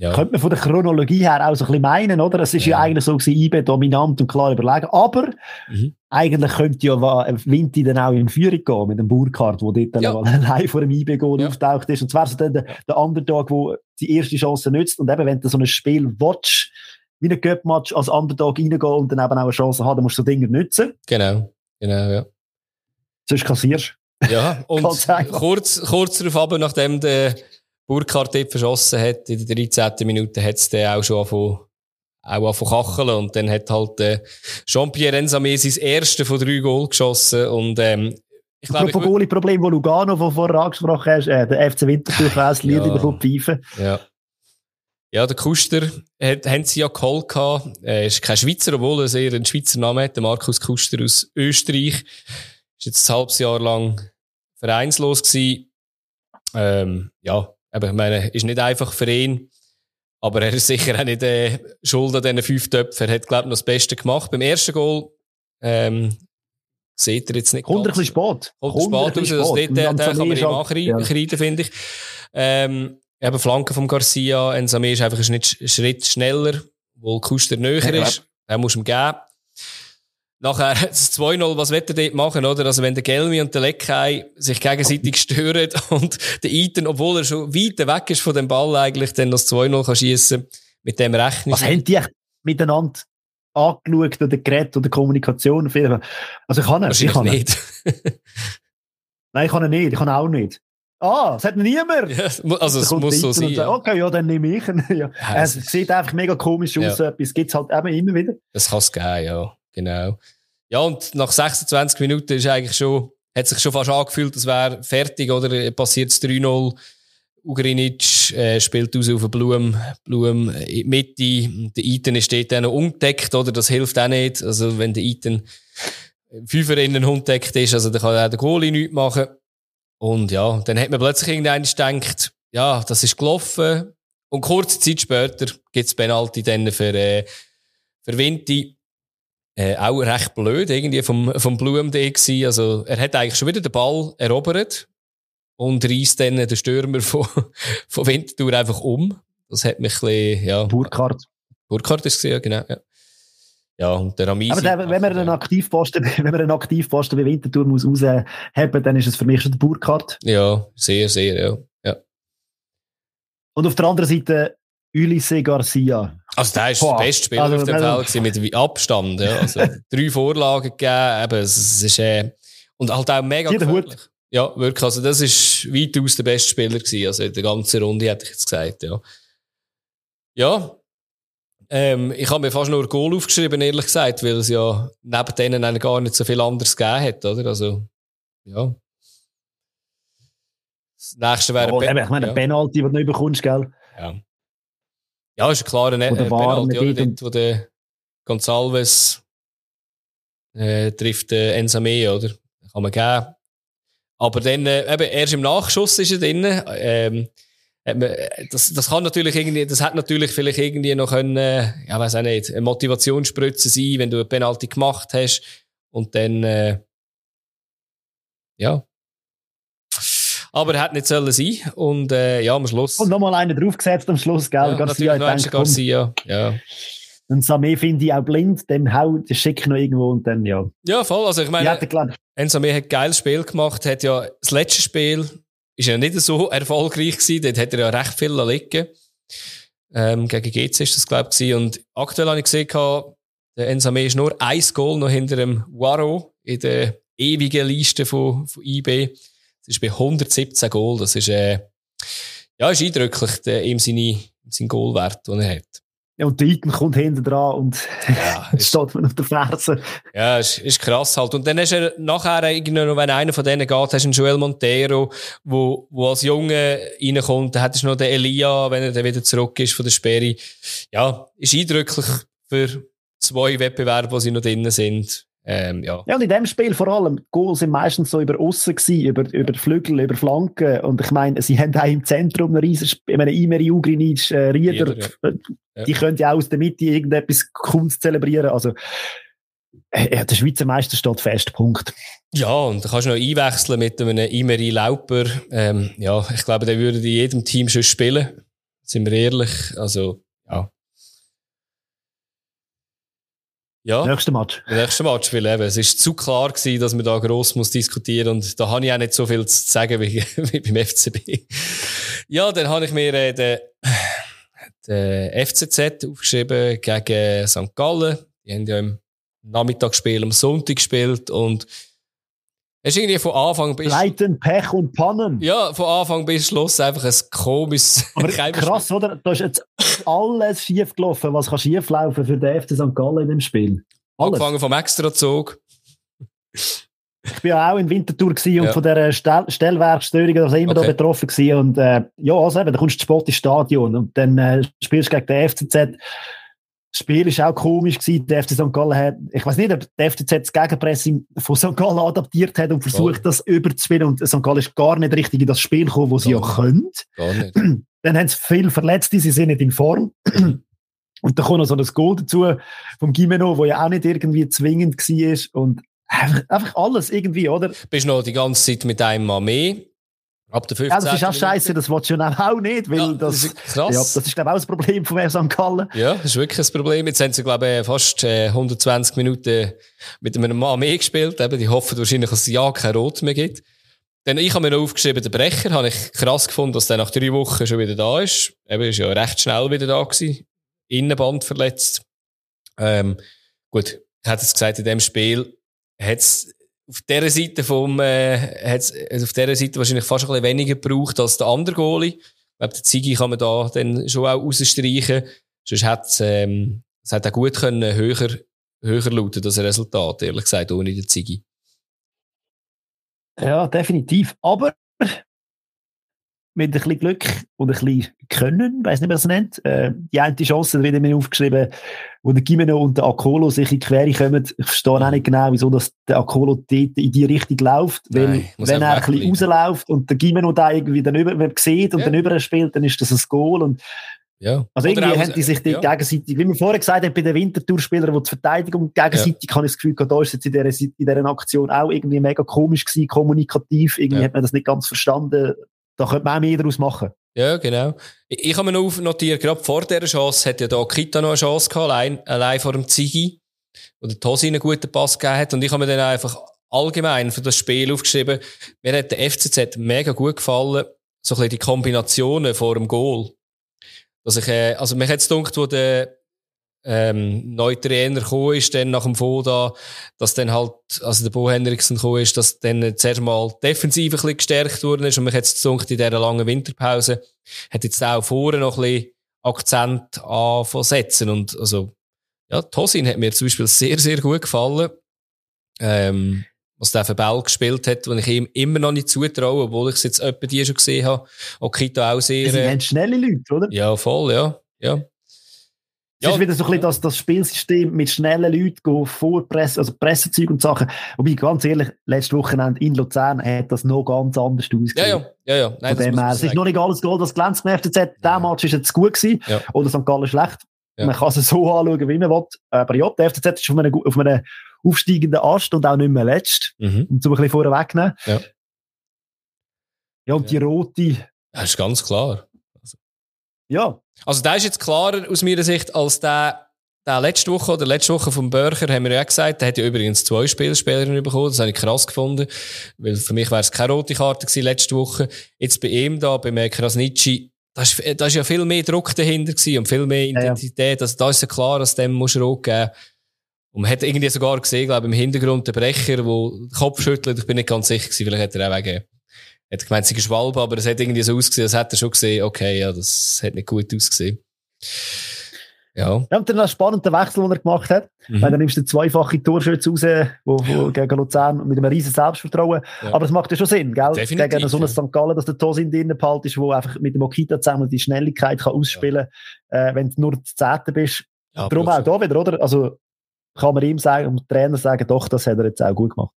ja. Könnte man von der Chronologie her auch so ein bisschen meinen, oder? Es ist ja, ja eigentlich so gewesen, IB dominant und klar überlegen. Aber mhm. eigentlich könnte ja Vinti dann auch in Führung gehen mit dem Burkhardt, der dort ja. allein vor dem IB-Goal ja. auftaucht ist. Und zwar so der, der Underdog, der die erste Chance nützt. Und eben, wenn du so ein Spiel watch, wie ein Cup-Match als Underdog reingehen und dann eben auch eine Chance haben, dann musst du so Dinge nutzen. Genau, genau, ja. Sonst kassierst Ja, und kurz, kurz darauf aber, nachdem der Burkhardt dort verschossen hat, in der 13. Minute, hat es dann auch schon angefangen, auch von kacheln und dann hat halt äh, Jean-Pierre Ensame sein erste von drei Goal geschossen und ähm, ich glaube, Apropos Goalie-Problem, wo Lugano, von vorher angesprochen hast, äh, der FC Winterthur weiss, Lied ja. bekommt Pfeife. Ja. Ja, der Kuster hat, haben sie ja geholt gehabt. Er ist kein Schweizer, obwohl er sehr einen Schweizer Namen hat. Der Markus Kuster aus Österreich. Ist jetzt ein halbes Jahr lang vereinslos gewesen. Ähm, ja, aber ich meine, ist nicht einfach für ihn. Aber er ist sicher auch nicht äh, schuld an diesen fünf Töpfen. Er hat, glaube ich, noch das Beste gemacht. Beim ersten Goal, ähm, seht ihr jetzt nicht Kommt ein bisschen spät. Kommt spät raus, das dort, den kann man ihm ankreiden, ja. finde ich. Ähm, eben Flanke von Garcia, Ensame ist einfach ein Schritt schneller, wo Kuster näher ja, ist. Er muss ihm geben. Nachher, das 2-0, was wird er dort machen, oder? Also, wenn der Gelmi und der Leckei sich gegenseitig stören und der Eiten, obwohl er schon weit weg ist von dem Ball eigentlich, dann das 2-0 kann schiessen, mit dem rechnen. Was haben die miteinander angeschaut oder geredet oder Kommunikation? Also, ich kann nicht. Ich kann nicht. Nein, ich kann ihn nicht. Ich kann auch nicht. Ah, es hat niemand. Ja, also es muss so sein. Ja. Okay, ja, dann nehme ich ihn. ja. Es sieht einfach mega komisch aus. Ja. Es gibt halt eben immer wieder. Das kann es geben, ja. Genau. Ja, und nach 26 Minuten ist eigentlich schon, hat sich schon fast angefühlt, es wäre fertig, oder? Passiert es 3-0. Ugrinic äh, spielt aus auf Blum, Blum in die Mitte. Der Iten ist dort dann noch umgedeckt, oder? Das hilft auch nicht. Also, wenn der Iten Fünfer in den Hund deckt ist, also, dann kann auch der Goalie nichts machen. Und ja, dann hat man plötzlich irgendwann gedacht, ja, das ist gelaufen. Und kurze Zeit später gibt's Penalty dann für, äh, für Vinti. Äh, auch recht blöd, irgendwie vom, vom Blum gewesen. Also, er hat eigentlich schon wieder den Ball erobert und reißt dann den Stürmer von, von Winterthur einfach um. Das hat mich ein bisschen, ja. Burkhardt. Burkhardt ist es, ja, genau, ja. Ja, und der Ramisi. Aber der, wenn man einen Aktivposten, wenn man einen Aktivposten wie Winterthur muss rausheben, dann ist es für mich schon der Burkhardt. Ja, sehr, sehr, ja. ja. Und auf der anderen Seite Ulisse Garcia. Also der ist Boah. der beste Spieler also, auf dem Feld mit Abstand. Ja. Also drei Vorlagen gegeben, eben, es, ist, äh, und halt auch mega gefährlich. Ja, wirklich. Also das ist weitaus der beste Spieler gewesen. Also in der ganzen Runde hätte ich jetzt gesagt, ja. Ja, ähm, ich habe mir fast nur Goal aufgeschrieben, ehrlich gesagt, weil es ja neben denen gar nicht so viel anderes gegeben hat, oder? Also, ja. Das nächste wäre oh, Ich meine, ja. Penalty, den du nicht bekommst, gell? Ja. Ja, ist ein klarer ne äh, Penalty, oder? Dort, wo der Gonzalves äh, trifft äh, Ensame, oder? Kann man geben. Aber dann, äh, eben, erst im Nachschuss ist er drin. Ähm, das, das kann natürlich irgendwie, das hat natürlich vielleicht irgendwie noch können, ja, weiß auch nicht, eine Motivationsspritze sein, wenn du eine Penalty gemacht hast und dann, äh, ja. Aber er hat nicht sollen sein und, äh, ja, am Schluss. Und nochmal einen draufgesetzt am Schluss, gell? Ja, Garcia, natürlich Garcia, ja. Und Samé finde ich auch blind, dem hau, das schick noch irgendwo und dann, ja. Ja, voll. Also, ich meine, Samé hat ein geiles Spiel gemacht, hat ja das letzte Spiel, ist ja nicht so erfolgreich gewesen. Dort hat er ja recht viel liegen. Ähm, gegen GC ist das, glaube ich, Und aktuell habe ich gesehen, der Ensame ist nur ein Goal noch hinter dem Waro in der ewigen Liste von, von IB. Das ist bei 117 Goal. Das ist, äh, ja, ist eindrücklich, der, ihm seine, sein Goalwert, den er hat. Ja, und der Icon kommt hinten dran und ja, steht man auf der Ferse. Ja, ist, ist krass halt. Und dann hast du nachher, noch, wenn einer von denen geht, hast du einen Joel Montero, wo, wo als Junge reinkommt. Dann hättest du noch den Elia, wenn er dann wieder zurück ist von der Sperre. Ja, ist eindrücklich für zwei Wettbewerbe, die sie noch drinnen sind. Ähm, ja. ja, und in dem Spiel vor allem, Goals sind meistens so über Aussen gewesen, über, über Flügel, über Flanken. Und ich meine, sie haben auch im Zentrum einen riesen, ich meine, Imeri Ugrinic, äh, Rieder, Rieder ja. Äh, die können ja auch aus der Mitte irgendetwas Kunst zelebrieren. Also, äh, der Schweizer Meister steht fest, Punkt. Ja, und da kannst du noch einwechseln mit einem Imeri Lauper. Ähm, ja, ich glaube, der würde in jedem Team schon spielen. Sind wir ehrlich? Also, ja. Ja. Nächster Match. Nächster Match, weil eben, es ist zu klar gewesen, dass man da gross muss diskutieren und da habe ich auch nicht so viel zu sagen wie, wie beim FCB. ja, dann habe ich mir äh, den, der FCZ aufgeschrieben gegen St. Gallen. Die haben ja im Nachmittagsspiel am Sonntag gespielt und es ist irgendwie von Anfang bis... Leiten, Pech und Pannen. Ja, von Anfang bis Schluss einfach ein komisches... Aber krass, oder? Da ist jetzt alles schief gelaufen, was kann schief laufen für den FC St. Gallen in dem Spiel. Alles. Angefangen vom Extrazug. Ich bin ja auch in Winterthur und ja. von dieser Stell Stellwerkstörung also immer okay. da betroffen gewesen. Und äh, ja, also eben, da kommst du Sport ins Stadion und dann äh, spielst du gegen den FCZ. Das Spiel war auch komisch gewesen. Der FC St. Gallen hat, ich weiß nicht, ob der FCZ das Gegenpressing von St. Gallen adaptiert hat und versucht, oh. das überzuspielen. Und St. Gallen ist gar nicht richtig in das Spiel gekommen, wo sie ja können. Gar nicht. Dann haben sie viel Verletzte, sie sind nicht in Form. Und da kommt noch so ein Goal dazu vom Gimeno, wo ja auch nicht irgendwie zwingend war. Und Einfach, einfach alles irgendwie, oder? Bist noch die ganze Zeit mit einem Mann mehr. Ab der 15. Ja, das ist auch scheiße, das willst du ja auch nicht, weil ja, das, das ist krass. Ja, das ist, glaube ich, auch ein Problem von St. Gallen. Ja, das ist wirklich ein Problem. Jetzt haben sie, glaube ich, fast 120 äh, Minuten mit einem Mann mehr gespielt. Eben, die hoffen wahrscheinlich, dass es ja kein Rot mehr gibt. Dann, ich habe mir noch aufgeschrieben, den Brecher, habe ich krass gefunden, dass der nach drei Wochen schon wieder da ist. Eben, ist ja recht schnell wieder da gewesen. Innenband verletzt. Ähm, gut, ich hätte es gesagt, in dem Spiel, hat's auf dieser Seite vom, äh, hat's, also auf dieser Seite wahrscheinlich fast ein bisschen weniger gebraucht als der andere Goalie. Ich glaube, der Ziggy kann man da dann schon auch rausstreichen. Sonst hätte ähm, es hat auch gut können höher, höher lauten, das Resultat, ehrlich gesagt, ohne den Ziggy. Ja, definitiv. Aber mit ein bisschen Glück und ein bisschen Können, weiß nicht, wie man es nennt. Äh, die eine Chance, da wird mir aufgeschrieben, wo der Gimeno und der Akolo sich in die Quere kommen. Ich verstehe auch nicht genau, wieso dass der Akolo dort in die Richtung läuft. Weil, Nein, wenn er ein bisschen rausläuft und der Gimeno da irgendwie dann über, sieht und ja. dann über spielt, dann ist das ein Goal und ja. Also Oder irgendwie haben die sich die ja. gegenseitig, wie wir vorher gesagt haben, bei den Wintertour-Spielern, wo die Verteidigung gegenseitig, ja. habe ich das Gefühl, da ist jetzt in dieser, in dieser Aktion auch irgendwie mega komisch gewesen, kommunikativ, irgendwie ja. hat man das nicht ganz verstanden, da könnte man auch mehr daraus machen. Ja, genau. Ich, ich habe mir noch notiert, gerade vor dieser Chance hat ja da Kita noch eine Chance gehabt, allein, allein vor dem Zigi, wo der Tosi einen guten Pass gegeben hat. Und ich habe mir dann einfach allgemein für das Spiel aufgeschrieben, mir hat der FCZ mega gut gefallen, so ein bisschen die Kombinationen vor dem Goal. Dass ich, äh, also mir hat es gedacht, wo der ähm, neuer Trainer gekommen ist, dann nach dem Foda, dass dann halt, also der Bo Henriksen gekommen ist, dass dann zuerst mal defensiv ein bisschen gestärkt worden ist und mich jetzt in dieser langen Winterpause hat jetzt auch vorne noch ein bisschen Akzent anfangen und also, ja, Tosin hat mir zum Beispiel sehr, sehr gut gefallen. Ähm, was der für Ball gespielt hat, den ich ihm immer noch nicht zutraue, obwohl ich es jetzt etwa die schon gesehen habe. Okita auch sehr. Sie haben schnelle Leute, oder? Ja, voll, ja. ja. Es ja. ist wieder so ein bisschen das, das Spielsystem mit schnellen Leuten, vorpressen, also Pressezeug und Sachen. Wobei, ganz ehrlich, letztes Wochenende in Luzern hat das noch ganz anders ausgesehen. Ja, ja, ja, ja. Nein, Von dem her, es ist noch nicht alles Gold, das glänzt beim FCZ. Ja. Der Match ist jetzt gut gewesen. Ja. Oder St. Gallen schlecht. Ja. Man kann es so anschauen, wie man will. Aber ja, der FCZ ist auf einem, auf einem aufsteigenden Ast und auch nicht mehr letzt. Mhm. Um zu ein bisschen vorher wegnehmen. Ja. Ja, und die rote. Das ist ganz klar. Ja. Also der ist jetzt klarer aus meiner Sicht als der, der letzte Woche oder letzte Woche vom Börcher haben wir ja gesagt, der hat ja übrigens zwei Spielspielerinnen bekommen, das habe ich krass gefunden, weil für mich wäre es keine rote Karte gewesen letzte Woche. Jetzt bei ihm da, bei Krasnitschi, da ist, da ist ja viel mehr Druck dahinter gewesen und viel mehr Intensität, ja, ja. also da ist ja klar, dass dem muss rot geben. Und man hat irgendwie sogar gesehen, glaube ich, im Hintergrund den Brecher, der Kopf schüttelt, ich bin nicht ganz sicher gewesen, vielleicht hat er auch wegen hat gemeint, sie Schwalbe, aber es hat irgendwie so ausgesehen, als hätte er schon gesehen, okay, ja, das hat nicht gut ausgesehen. Ja. Ja, und dann ein spannender Wechsel, den er gemacht hat. Mhm. Weil dann nimmst du zweifache Torschütze raus, wo, wo gegen Luzern mit einem riesen Selbstvertrauen. Ja. Aber es macht ja schon Sinn, gell? Definitiv, gegen so einen ja. St. Gallen, dass der Tosin drinnen behalten ist, wo einfach mit dem Okita zusammen die Schnelligkeit kann ausspielen kann, äh, wenn du nur der Zehnte bist. Ja, Darum auch da wieder, oder? Also, kann man ihm sagen, dem Trainer sagen, doch, das hat er jetzt auch gut gemacht.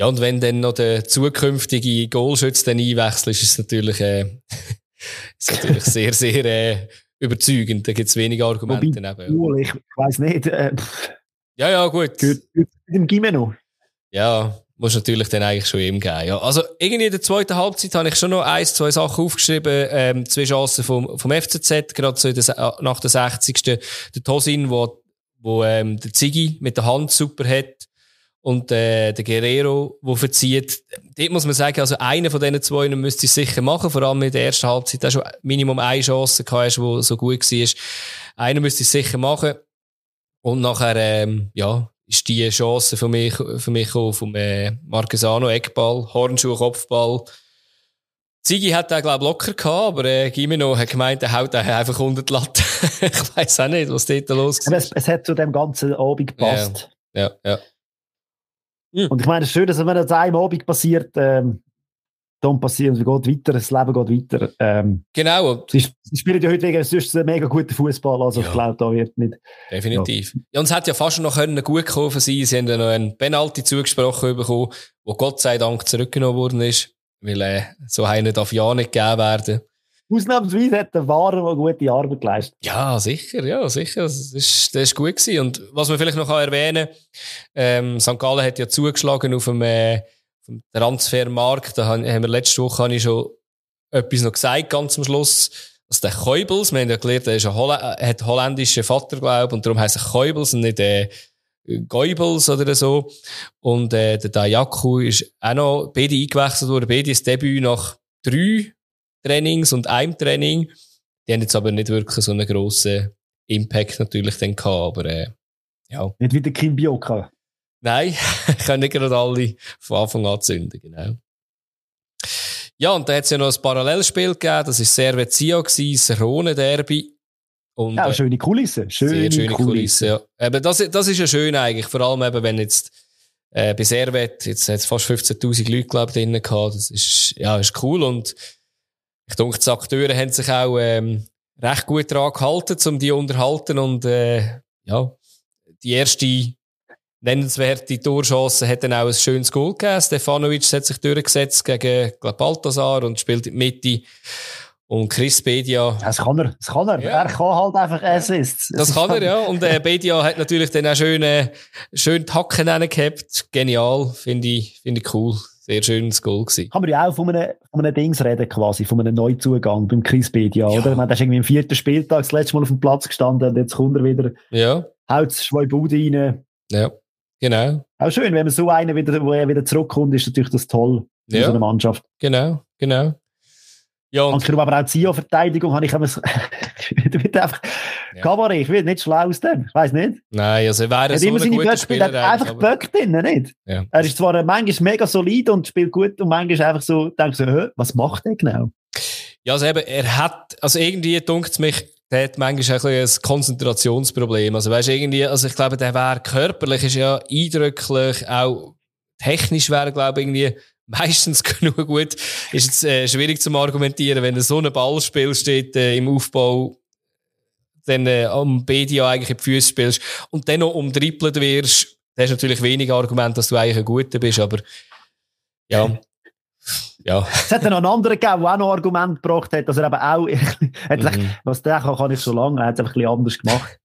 Ja, und wenn dann noch der zukünftige Goalschütze dann einwechselt, ist es natürlich, äh, ist natürlich sehr, sehr äh, überzeugend. Da gibt es wenig Argumente. Wobei, ich, ich weiss nicht. Äh, ja, ja, gut. Mit dem Gimeno. Ja, muss natürlich dann eigentlich schon ihm geben. Ja. Also irgendwie in der zweiten Halbzeit habe ich schon noch ein, zwei Sachen aufgeschrieben. Ähm, zwei Chancen vom, vom FCZ, gerade so der, nach der 60. Der Tosin, wo, wo ähm, der Ziggy mit der Hand super hat. Und äh, der Guerrero, der verzieht. Dort muss man sagen, also einer von diesen zwei müsste es sicher machen, vor allem in der ersten Halbzeit, der schon Minimum eine Chance hast, die so gut war. Einer müsste es sicher machen. Und nachher, ähm, ja, ist die Chance für mich, für mich auch vom äh, Marquesano Eckball, Hornschuh, Kopfball. Ziggy hat den, glaube ich, locker gehabt, aber äh, Gimeno hat gemeint, er haut einfach unter die Latte. ich weiß auch nicht, was dort los ist. Es, es hat zu dem ganzen Abend gepasst. Ja, ja. ja. Und ich meine, es ist schön, dass wenn das einem Abend passiert, ähm, dann passiert, es geht weiter, das Leben geht weiter. Ähm, genau. Sie, sie, spielen ja heute wegen sonst einen mega guten Fußball, also ja. ich glaube, da wird nicht. Definitiv. Ja. ja, und es hat ja fast noch können gut kommen für sie. Sie haben ja noch einen Penalty zugesprochen bekommen, wo Gott sei Dank zurückgenommen worden ist, weil äh, so einer darf ja nicht gegeben werden. Ausnahmsweise hat der Wahrer mal gute Arbeit geleistet. Ja, sicher, ja, sicher. Das ist, das ist gut gewesen. Und was man vielleicht noch erwähnen kann, ähm, St. Gallen hat ja zugeschlagen auf dem, äh, vom Transfermarkt, da haben wir letzte Woche habe ich schon etwas noch gesagt, ganz am Schluss. Also der Keubels, wir haben ja gelernt, er ist ein Holl hat holländischen Vater, glaube und darum heisst er Keubels und nicht äh, Goebbels oder so. Und äh, der Dayaku ist auch noch beide eingewechselt worden, beide das Debüt nach drei Trainings und einem Training. Die haben jetzt aber nicht wirklich so einen grossen Impact natürlich dann gehabt, aber äh, ja. Nicht wie der Kim Bioka. Nein, können nicht gerade alle von Anfang an zünden, genau. Ja, und da hat es ja noch ein Parallelspiel gegeben, das war Servezia, das Rhone-Derby. Und, ja, schöne Kulisse. Schöne, schöne Kulisse. Kulisse ja. Eben, das, das ist ja schön eigentlich, vor allem eben, wenn jetzt äh, bei Servet, jetzt hat es fast 15'000 Leute, glaube ich, drinnen gehabt, das ist, ja, ist cool und ich denke, die Akteure haben sich auch ähm, recht gut daran gehalten, um die unterhalten und äh, ja, die erste nennenswerte Torchance hat dann auch ein schönes Goal gegeben. Stefanovic hat sich durchgesetzt gegen glaub, Balthasar und spielt in die Mitte. Und Chris Bedia. Das kann er, das kann er. Ja. Er kann halt einfach Assists. Das, das kann er, ja. Und äh, Bedia hat natürlich dann auch schön, äh, schön die Hacken gehabt. Genial. Finde ich, finde ich cool. Sehr schönes Goal gewesen. Kann man ja auch von einem, von einem Dings reden, quasi, von einem Neuzugang beim Chris Bedia, ja. oder? Der ist irgendwie im vierten Spieltag das letzte Mal auf dem Platz gestanden und jetzt kommt er wieder. Ja. Haut zwei Bude rein. Ja. Genau. Auch schön, wenn man so einen wieder, wo er wieder zurückkommt, ist natürlich das toll in ja. so einer Mannschaft. Genau, genau. Ja, und, und aber auch die verteidigung habe ich immer so, ich einfach, ja. Kabarett, ich will nicht schlau aus dem, ich weiß nicht. Nein, also er wäre so immer seine Spieler. Er hat einfach Böck drin, nicht? Ja. Er ist zwar manchmal mega solid und spielt gut und manchmal einfach so, denkst du, was macht er genau? Ja, also eben, er hat, also irgendwie dunkt es mich, der hat manchmal ein, ein Konzentrationsproblem. Also weißt irgendwie, also ich glaube, der wäre körperlich ist ja eindrücklich, auch technisch wäre, glaube ich, irgendwie meistens genug gut. Ist jetzt äh, schwierig zu argumentieren, wenn du so einen Ball spielst, steht äh, im Aufbau, dann äh, am BDA eigentlich in die Füße spielst und dann noch umtrippelt wirst, dann hast du natürlich weniger Argument, dass du eigentlich ein Guter bist, aber ja. Ja. Es hat dann noch einen anderen gegeben, der auch noch Argument gebracht hat, dass er eben auch, hat gesagt, mhm. was der kann, kann ich so lange, er hat es einfach ein bisschen anders gemacht.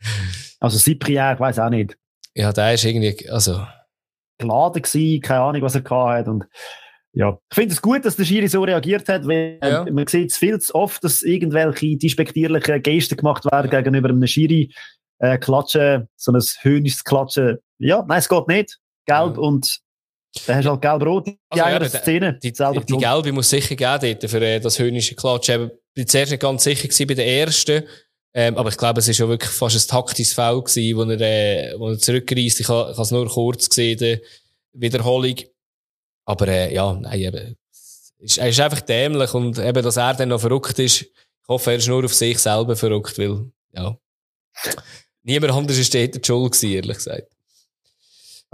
Also Cyprien, ich weiß auch nicht. Ja, der ist irgendwie, also. Geladen gewesen, keine Ahnung, was er gehabt hat und, ja. Ich finde es gut, dass der Schiri so reagiert hat, weil ja. man sieht es viel zu oft, dass irgendwelche despektierliche Gesten gemacht werden ja. gegenüber einem Schiri, äh, klatschen, so ein höhnisches Klatschen. Ja, nein, es geht nicht. Gelb ja. und dann hast du halt gelb-rot in also, einer ja, Szene. Die, die, die, gelbe muss sicher geben dort für äh, das höhnische Klatsch. Ich bin zuerst nicht ganz sicher gewesen bei der ersten. Ähm, aber ich glaube, es war schon wirklich fast ein taktisches Foul gewesen, wo er, äh, wo er zurückreist. Ich habe es nur kurz gesehen, die Wiederholung. Aber, äh, ja, nein, eben. Er ist einfach dämlich und eben, dass er dann noch verrückt ist. Ich hoffe, er ist nur auf sich selber verrückt, weil, ja. Niemand anderes ist dort Schuld gewesen, ehrlich gesagt.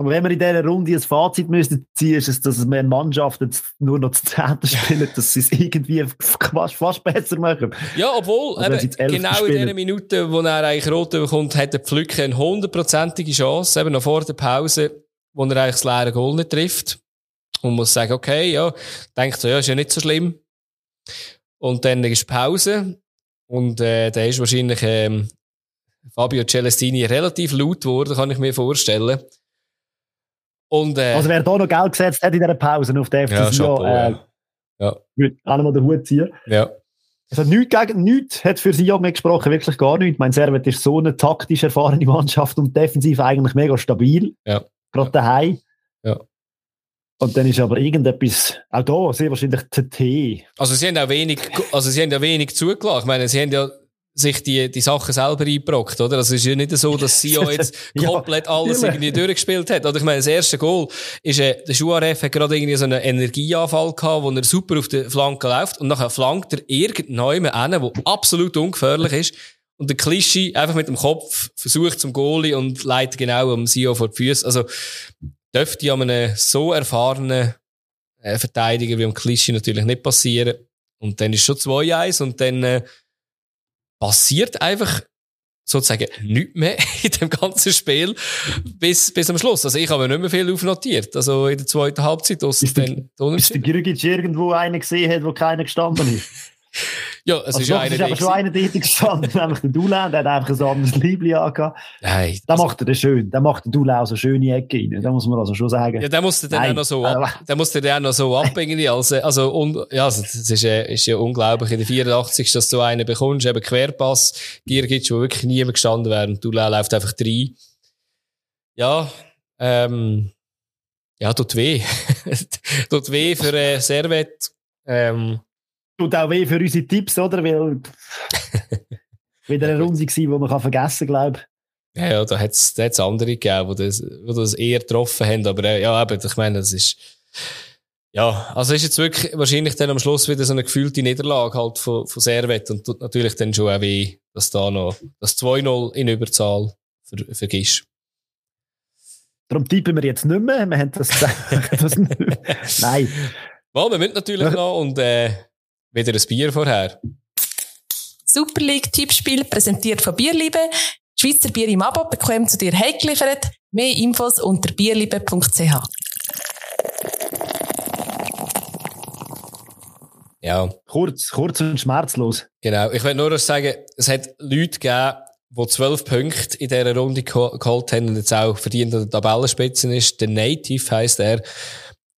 Aber wenn wir in dieser Runde ein Fazit müssen ziehen, ist es, dass mehr Mannschaften nur noch zu Zehnten spielen, dass sie es irgendwie fast, fast besser machen. Ja, obwohl, also eben, genau spielen. in dieser Minute, wo er eigentlich rot bekommt, hat der Pflücker eine hundertprozentige Chance, eben noch vor der Pause, wo er eigentlich das leere Goal nicht trifft. Und muss sagen, okay, ja, denkt so, ja, ist ja nicht so schlimm. Und dann ist Pause. Und, äh, da ist wahrscheinlich, ähm, Fabio Celestini relativ laut geworden, kann ich mir vorstellen. Und, äh, also wer da noch Geld gesetzt hat in dieser Pause auf der FC ja, Sion, äh, ja. würde auch nochmal den Hut ziehen. Ja. Hat nichts gegen nichts, hat für Sion mehr gesprochen, wirklich gar nichts. Mein Servet ist so eine taktisch erfahrene Mannschaft und defensiv eigentlich mega stabil. Ja. gerade daheim. Ja. Und dann ist aber irgendetwas, auch da, sehr wahrscheinlich Tee. Also sie haben auch wenig, also sie haben ja wenig zugelassen. Ich meine, sie haben ja sich die, die Sachen selber eingebrockt, oder? Also es ist ja nicht so, dass Sio jetzt komplett ja, alles irgendwie durchgespielt hat. Oder ich meine, das erste Goal ist, äh, der Schuaref hat gerade irgendwie so einen Energieanfall gehabt, wo er super auf der Flanke läuft und nachher flankt er irgendjemand einen, der absolut ungefährlich ist. Und der Klischee einfach mit dem Kopf versucht zum Goalie und leitet genau am Sio vor die Füße. Also, dürfte ja einem so erfahrenen äh, Verteidiger wie am Klischee natürlich nicht passieren. Und dann ist schon 2-1 und dann, äh, passiert einfach sozusagen nichts mehr in dem ganzen Spiel bis, bis am Schluss. Also ich habe nicht mehr viel aufnotiert. Also in der zweiten Halbzeit. Ist der, ist der Girgic irgendwo einen gesehen hat, wo keiner gestanden ist? Ja, es also ist einer, aber schon einer tätig gestanden, nämlich der Dula, der hat einfach ein anderes Liebling angehabt. Nein. Da also, macht er schön. Da macht der Dula auch so schöne Ecke rein. Da muss man also schon sagen. Ja, der musste dann auch noch so ab, der musste dann auch noch so ab irgendwie. Also, also, un, ja, also, das ist, äh, ist ja unglaublich in der 84. dass du einen bekommst, eben Querpass, Giergitsch, wo wirklich niemand gestanden wäre und Dula läuft einfach rein. Ja, ähm, ja, tut weh. tut weh für äh, Servet. Ähm, Tut auch weh für unsere Tipps, oder? Weil wieder eine Runde war, die man vergessen kann, glaube ich. Ja, ja, da hat es andere gegeben, die das, die das eher getroffen haben. Aber äh, ja, aber ich meine, das ist. Ja, also ist jetzt wirklich wahrscheinlich dann am Schluss wieder so eine gefühlte Niederlage halt von, von Servet und tut natürlich dann schon auch weh, dass da noch das 2-0 in Überzahl ver, vergisst. Darum tippen wir jetzt nicht mehr. Wir haben das, das Nein. Well, wir müssen natürlich noch und äh, wieder ein Bier vorher. Super League Tippspiel präsentiert von Bierliebe. Schweizer Bier im Abo bekommen zu dir heimgeliefert. Mehr Infos unter bierliebe.ch. Ja. Kurz, kurz und schmerzlos. Genau. Ich will nur noch sagen, es hat Leute gegeben, die zwölf Punkte in dieser Runde geholt haben und jetzt auch verdient an der Tabellenspitze ist. Der Native heisst er.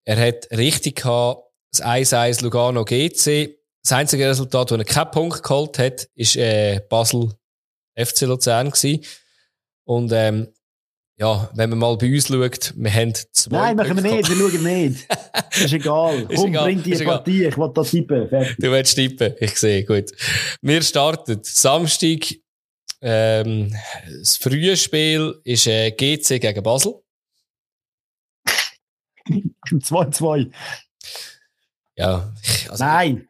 Er hat richtig gehabt, das 1-1 Lugano GC das einzige Resultat, wo er keinen Punkt geholt hat, ist äh, Basel FC Luzern gewesen. Und ähm, ja, wenn man mal bei uns schaut, wir haben zwei Nein, machen wir nicht, wir schauen nicht. Ist egal. ist Komm, egal. bring die Partie, ich will da tippen. Fertig. Du willst tippen, ich sehe, gut. Wir starten Samstag. Ähm, das frühe Spiel ist äh, GC gegen Basel. 2-2. Ja. Also, Nein.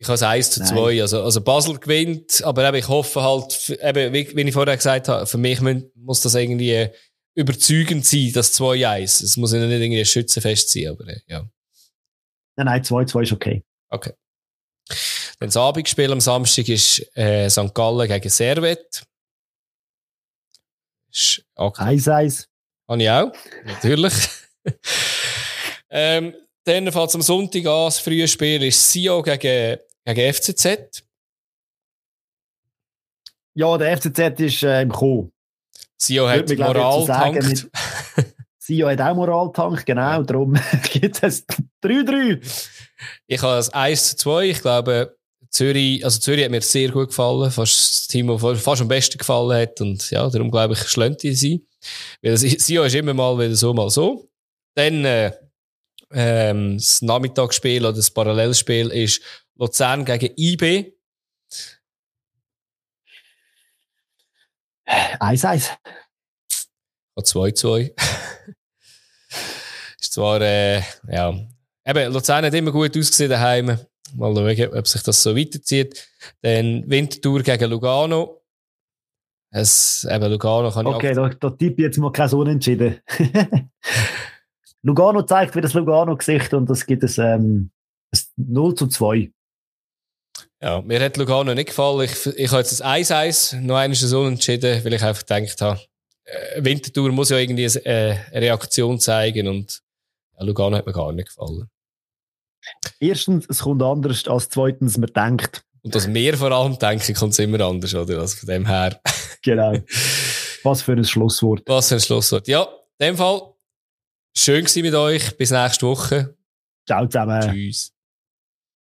Ich habe es 1 zu 2. Also, also Basel gewinnt, aber eben, ich hoffe halt, eben, wie, wie ich vorher gesagt habe, für mich muss das irgendwie überzeugend sein, das 2-1. Es muss ja nicht irgendwie ein Schützenfest sein, aber äh, ja. Nein, nein, 2-2 ist okay. Okay. Dann das Abendspiel am Samstag ist äh, St. Gallen gegen Servet. 1-1. Habe ich auch, natürlich. ähm, dann fällt es am Sonntag an, das frühe Spiel ist Sio gegen gegen FCZ? Ja, der FCZ ist äh, im Co. Sio hat Moral tankt. Sio hat auch Moral tankt, genau. Darum gibt es 3-3. Ich habe es 1 2. Ich glaube, Zürich, also Zürich hat mir sehr gut gefallen. Fast das Team, das fast am besten gefallen hat. Und ja, darum glaube ich, schlönt die sie. Weil Sio ist immer mal wieder so, mal so. Dann, äh, ähm, das Nachmittagsspiel oder das Parallelspiel ist Luzern gegen IB. 1-1. 2-2. ist zwar, äh, ja. Eben, Luzern hat immer gut ausgesehen daheim. Mal schauen, ob sich das so weiterzieht. Dann Wintertour gegen Lugano. Es, eben, Lugano kann okay, ich Okay, da, da tippe jetzt mal kein Unentschieden. Lugano zeigt wieder das Lugano-Gesicht und das gibt es ähm, 0 zu 2. Ja, mir hat Lugano nicht gefallen. Ich, ich habe jetzt das 1-1 noch einmal so entschieden, weil ich einfach gedacht habe, äh, Wintertour muss ja irgendwie eine, äh, eine Reaktion zeigen und Lugano hat mir gar nicht gefallen. Erstens, es kommt anders als zweitens, man denkt. Und das mehr vor allem denken, kommt es immer anders, oder? Also von dem her. genau. Was für ein Schlusswort. Was für ein Schlusswort. Ja, in dem Fall, schön gewesen mit euch. Bis nächste Woche. Ciao zusammen. Tschüss.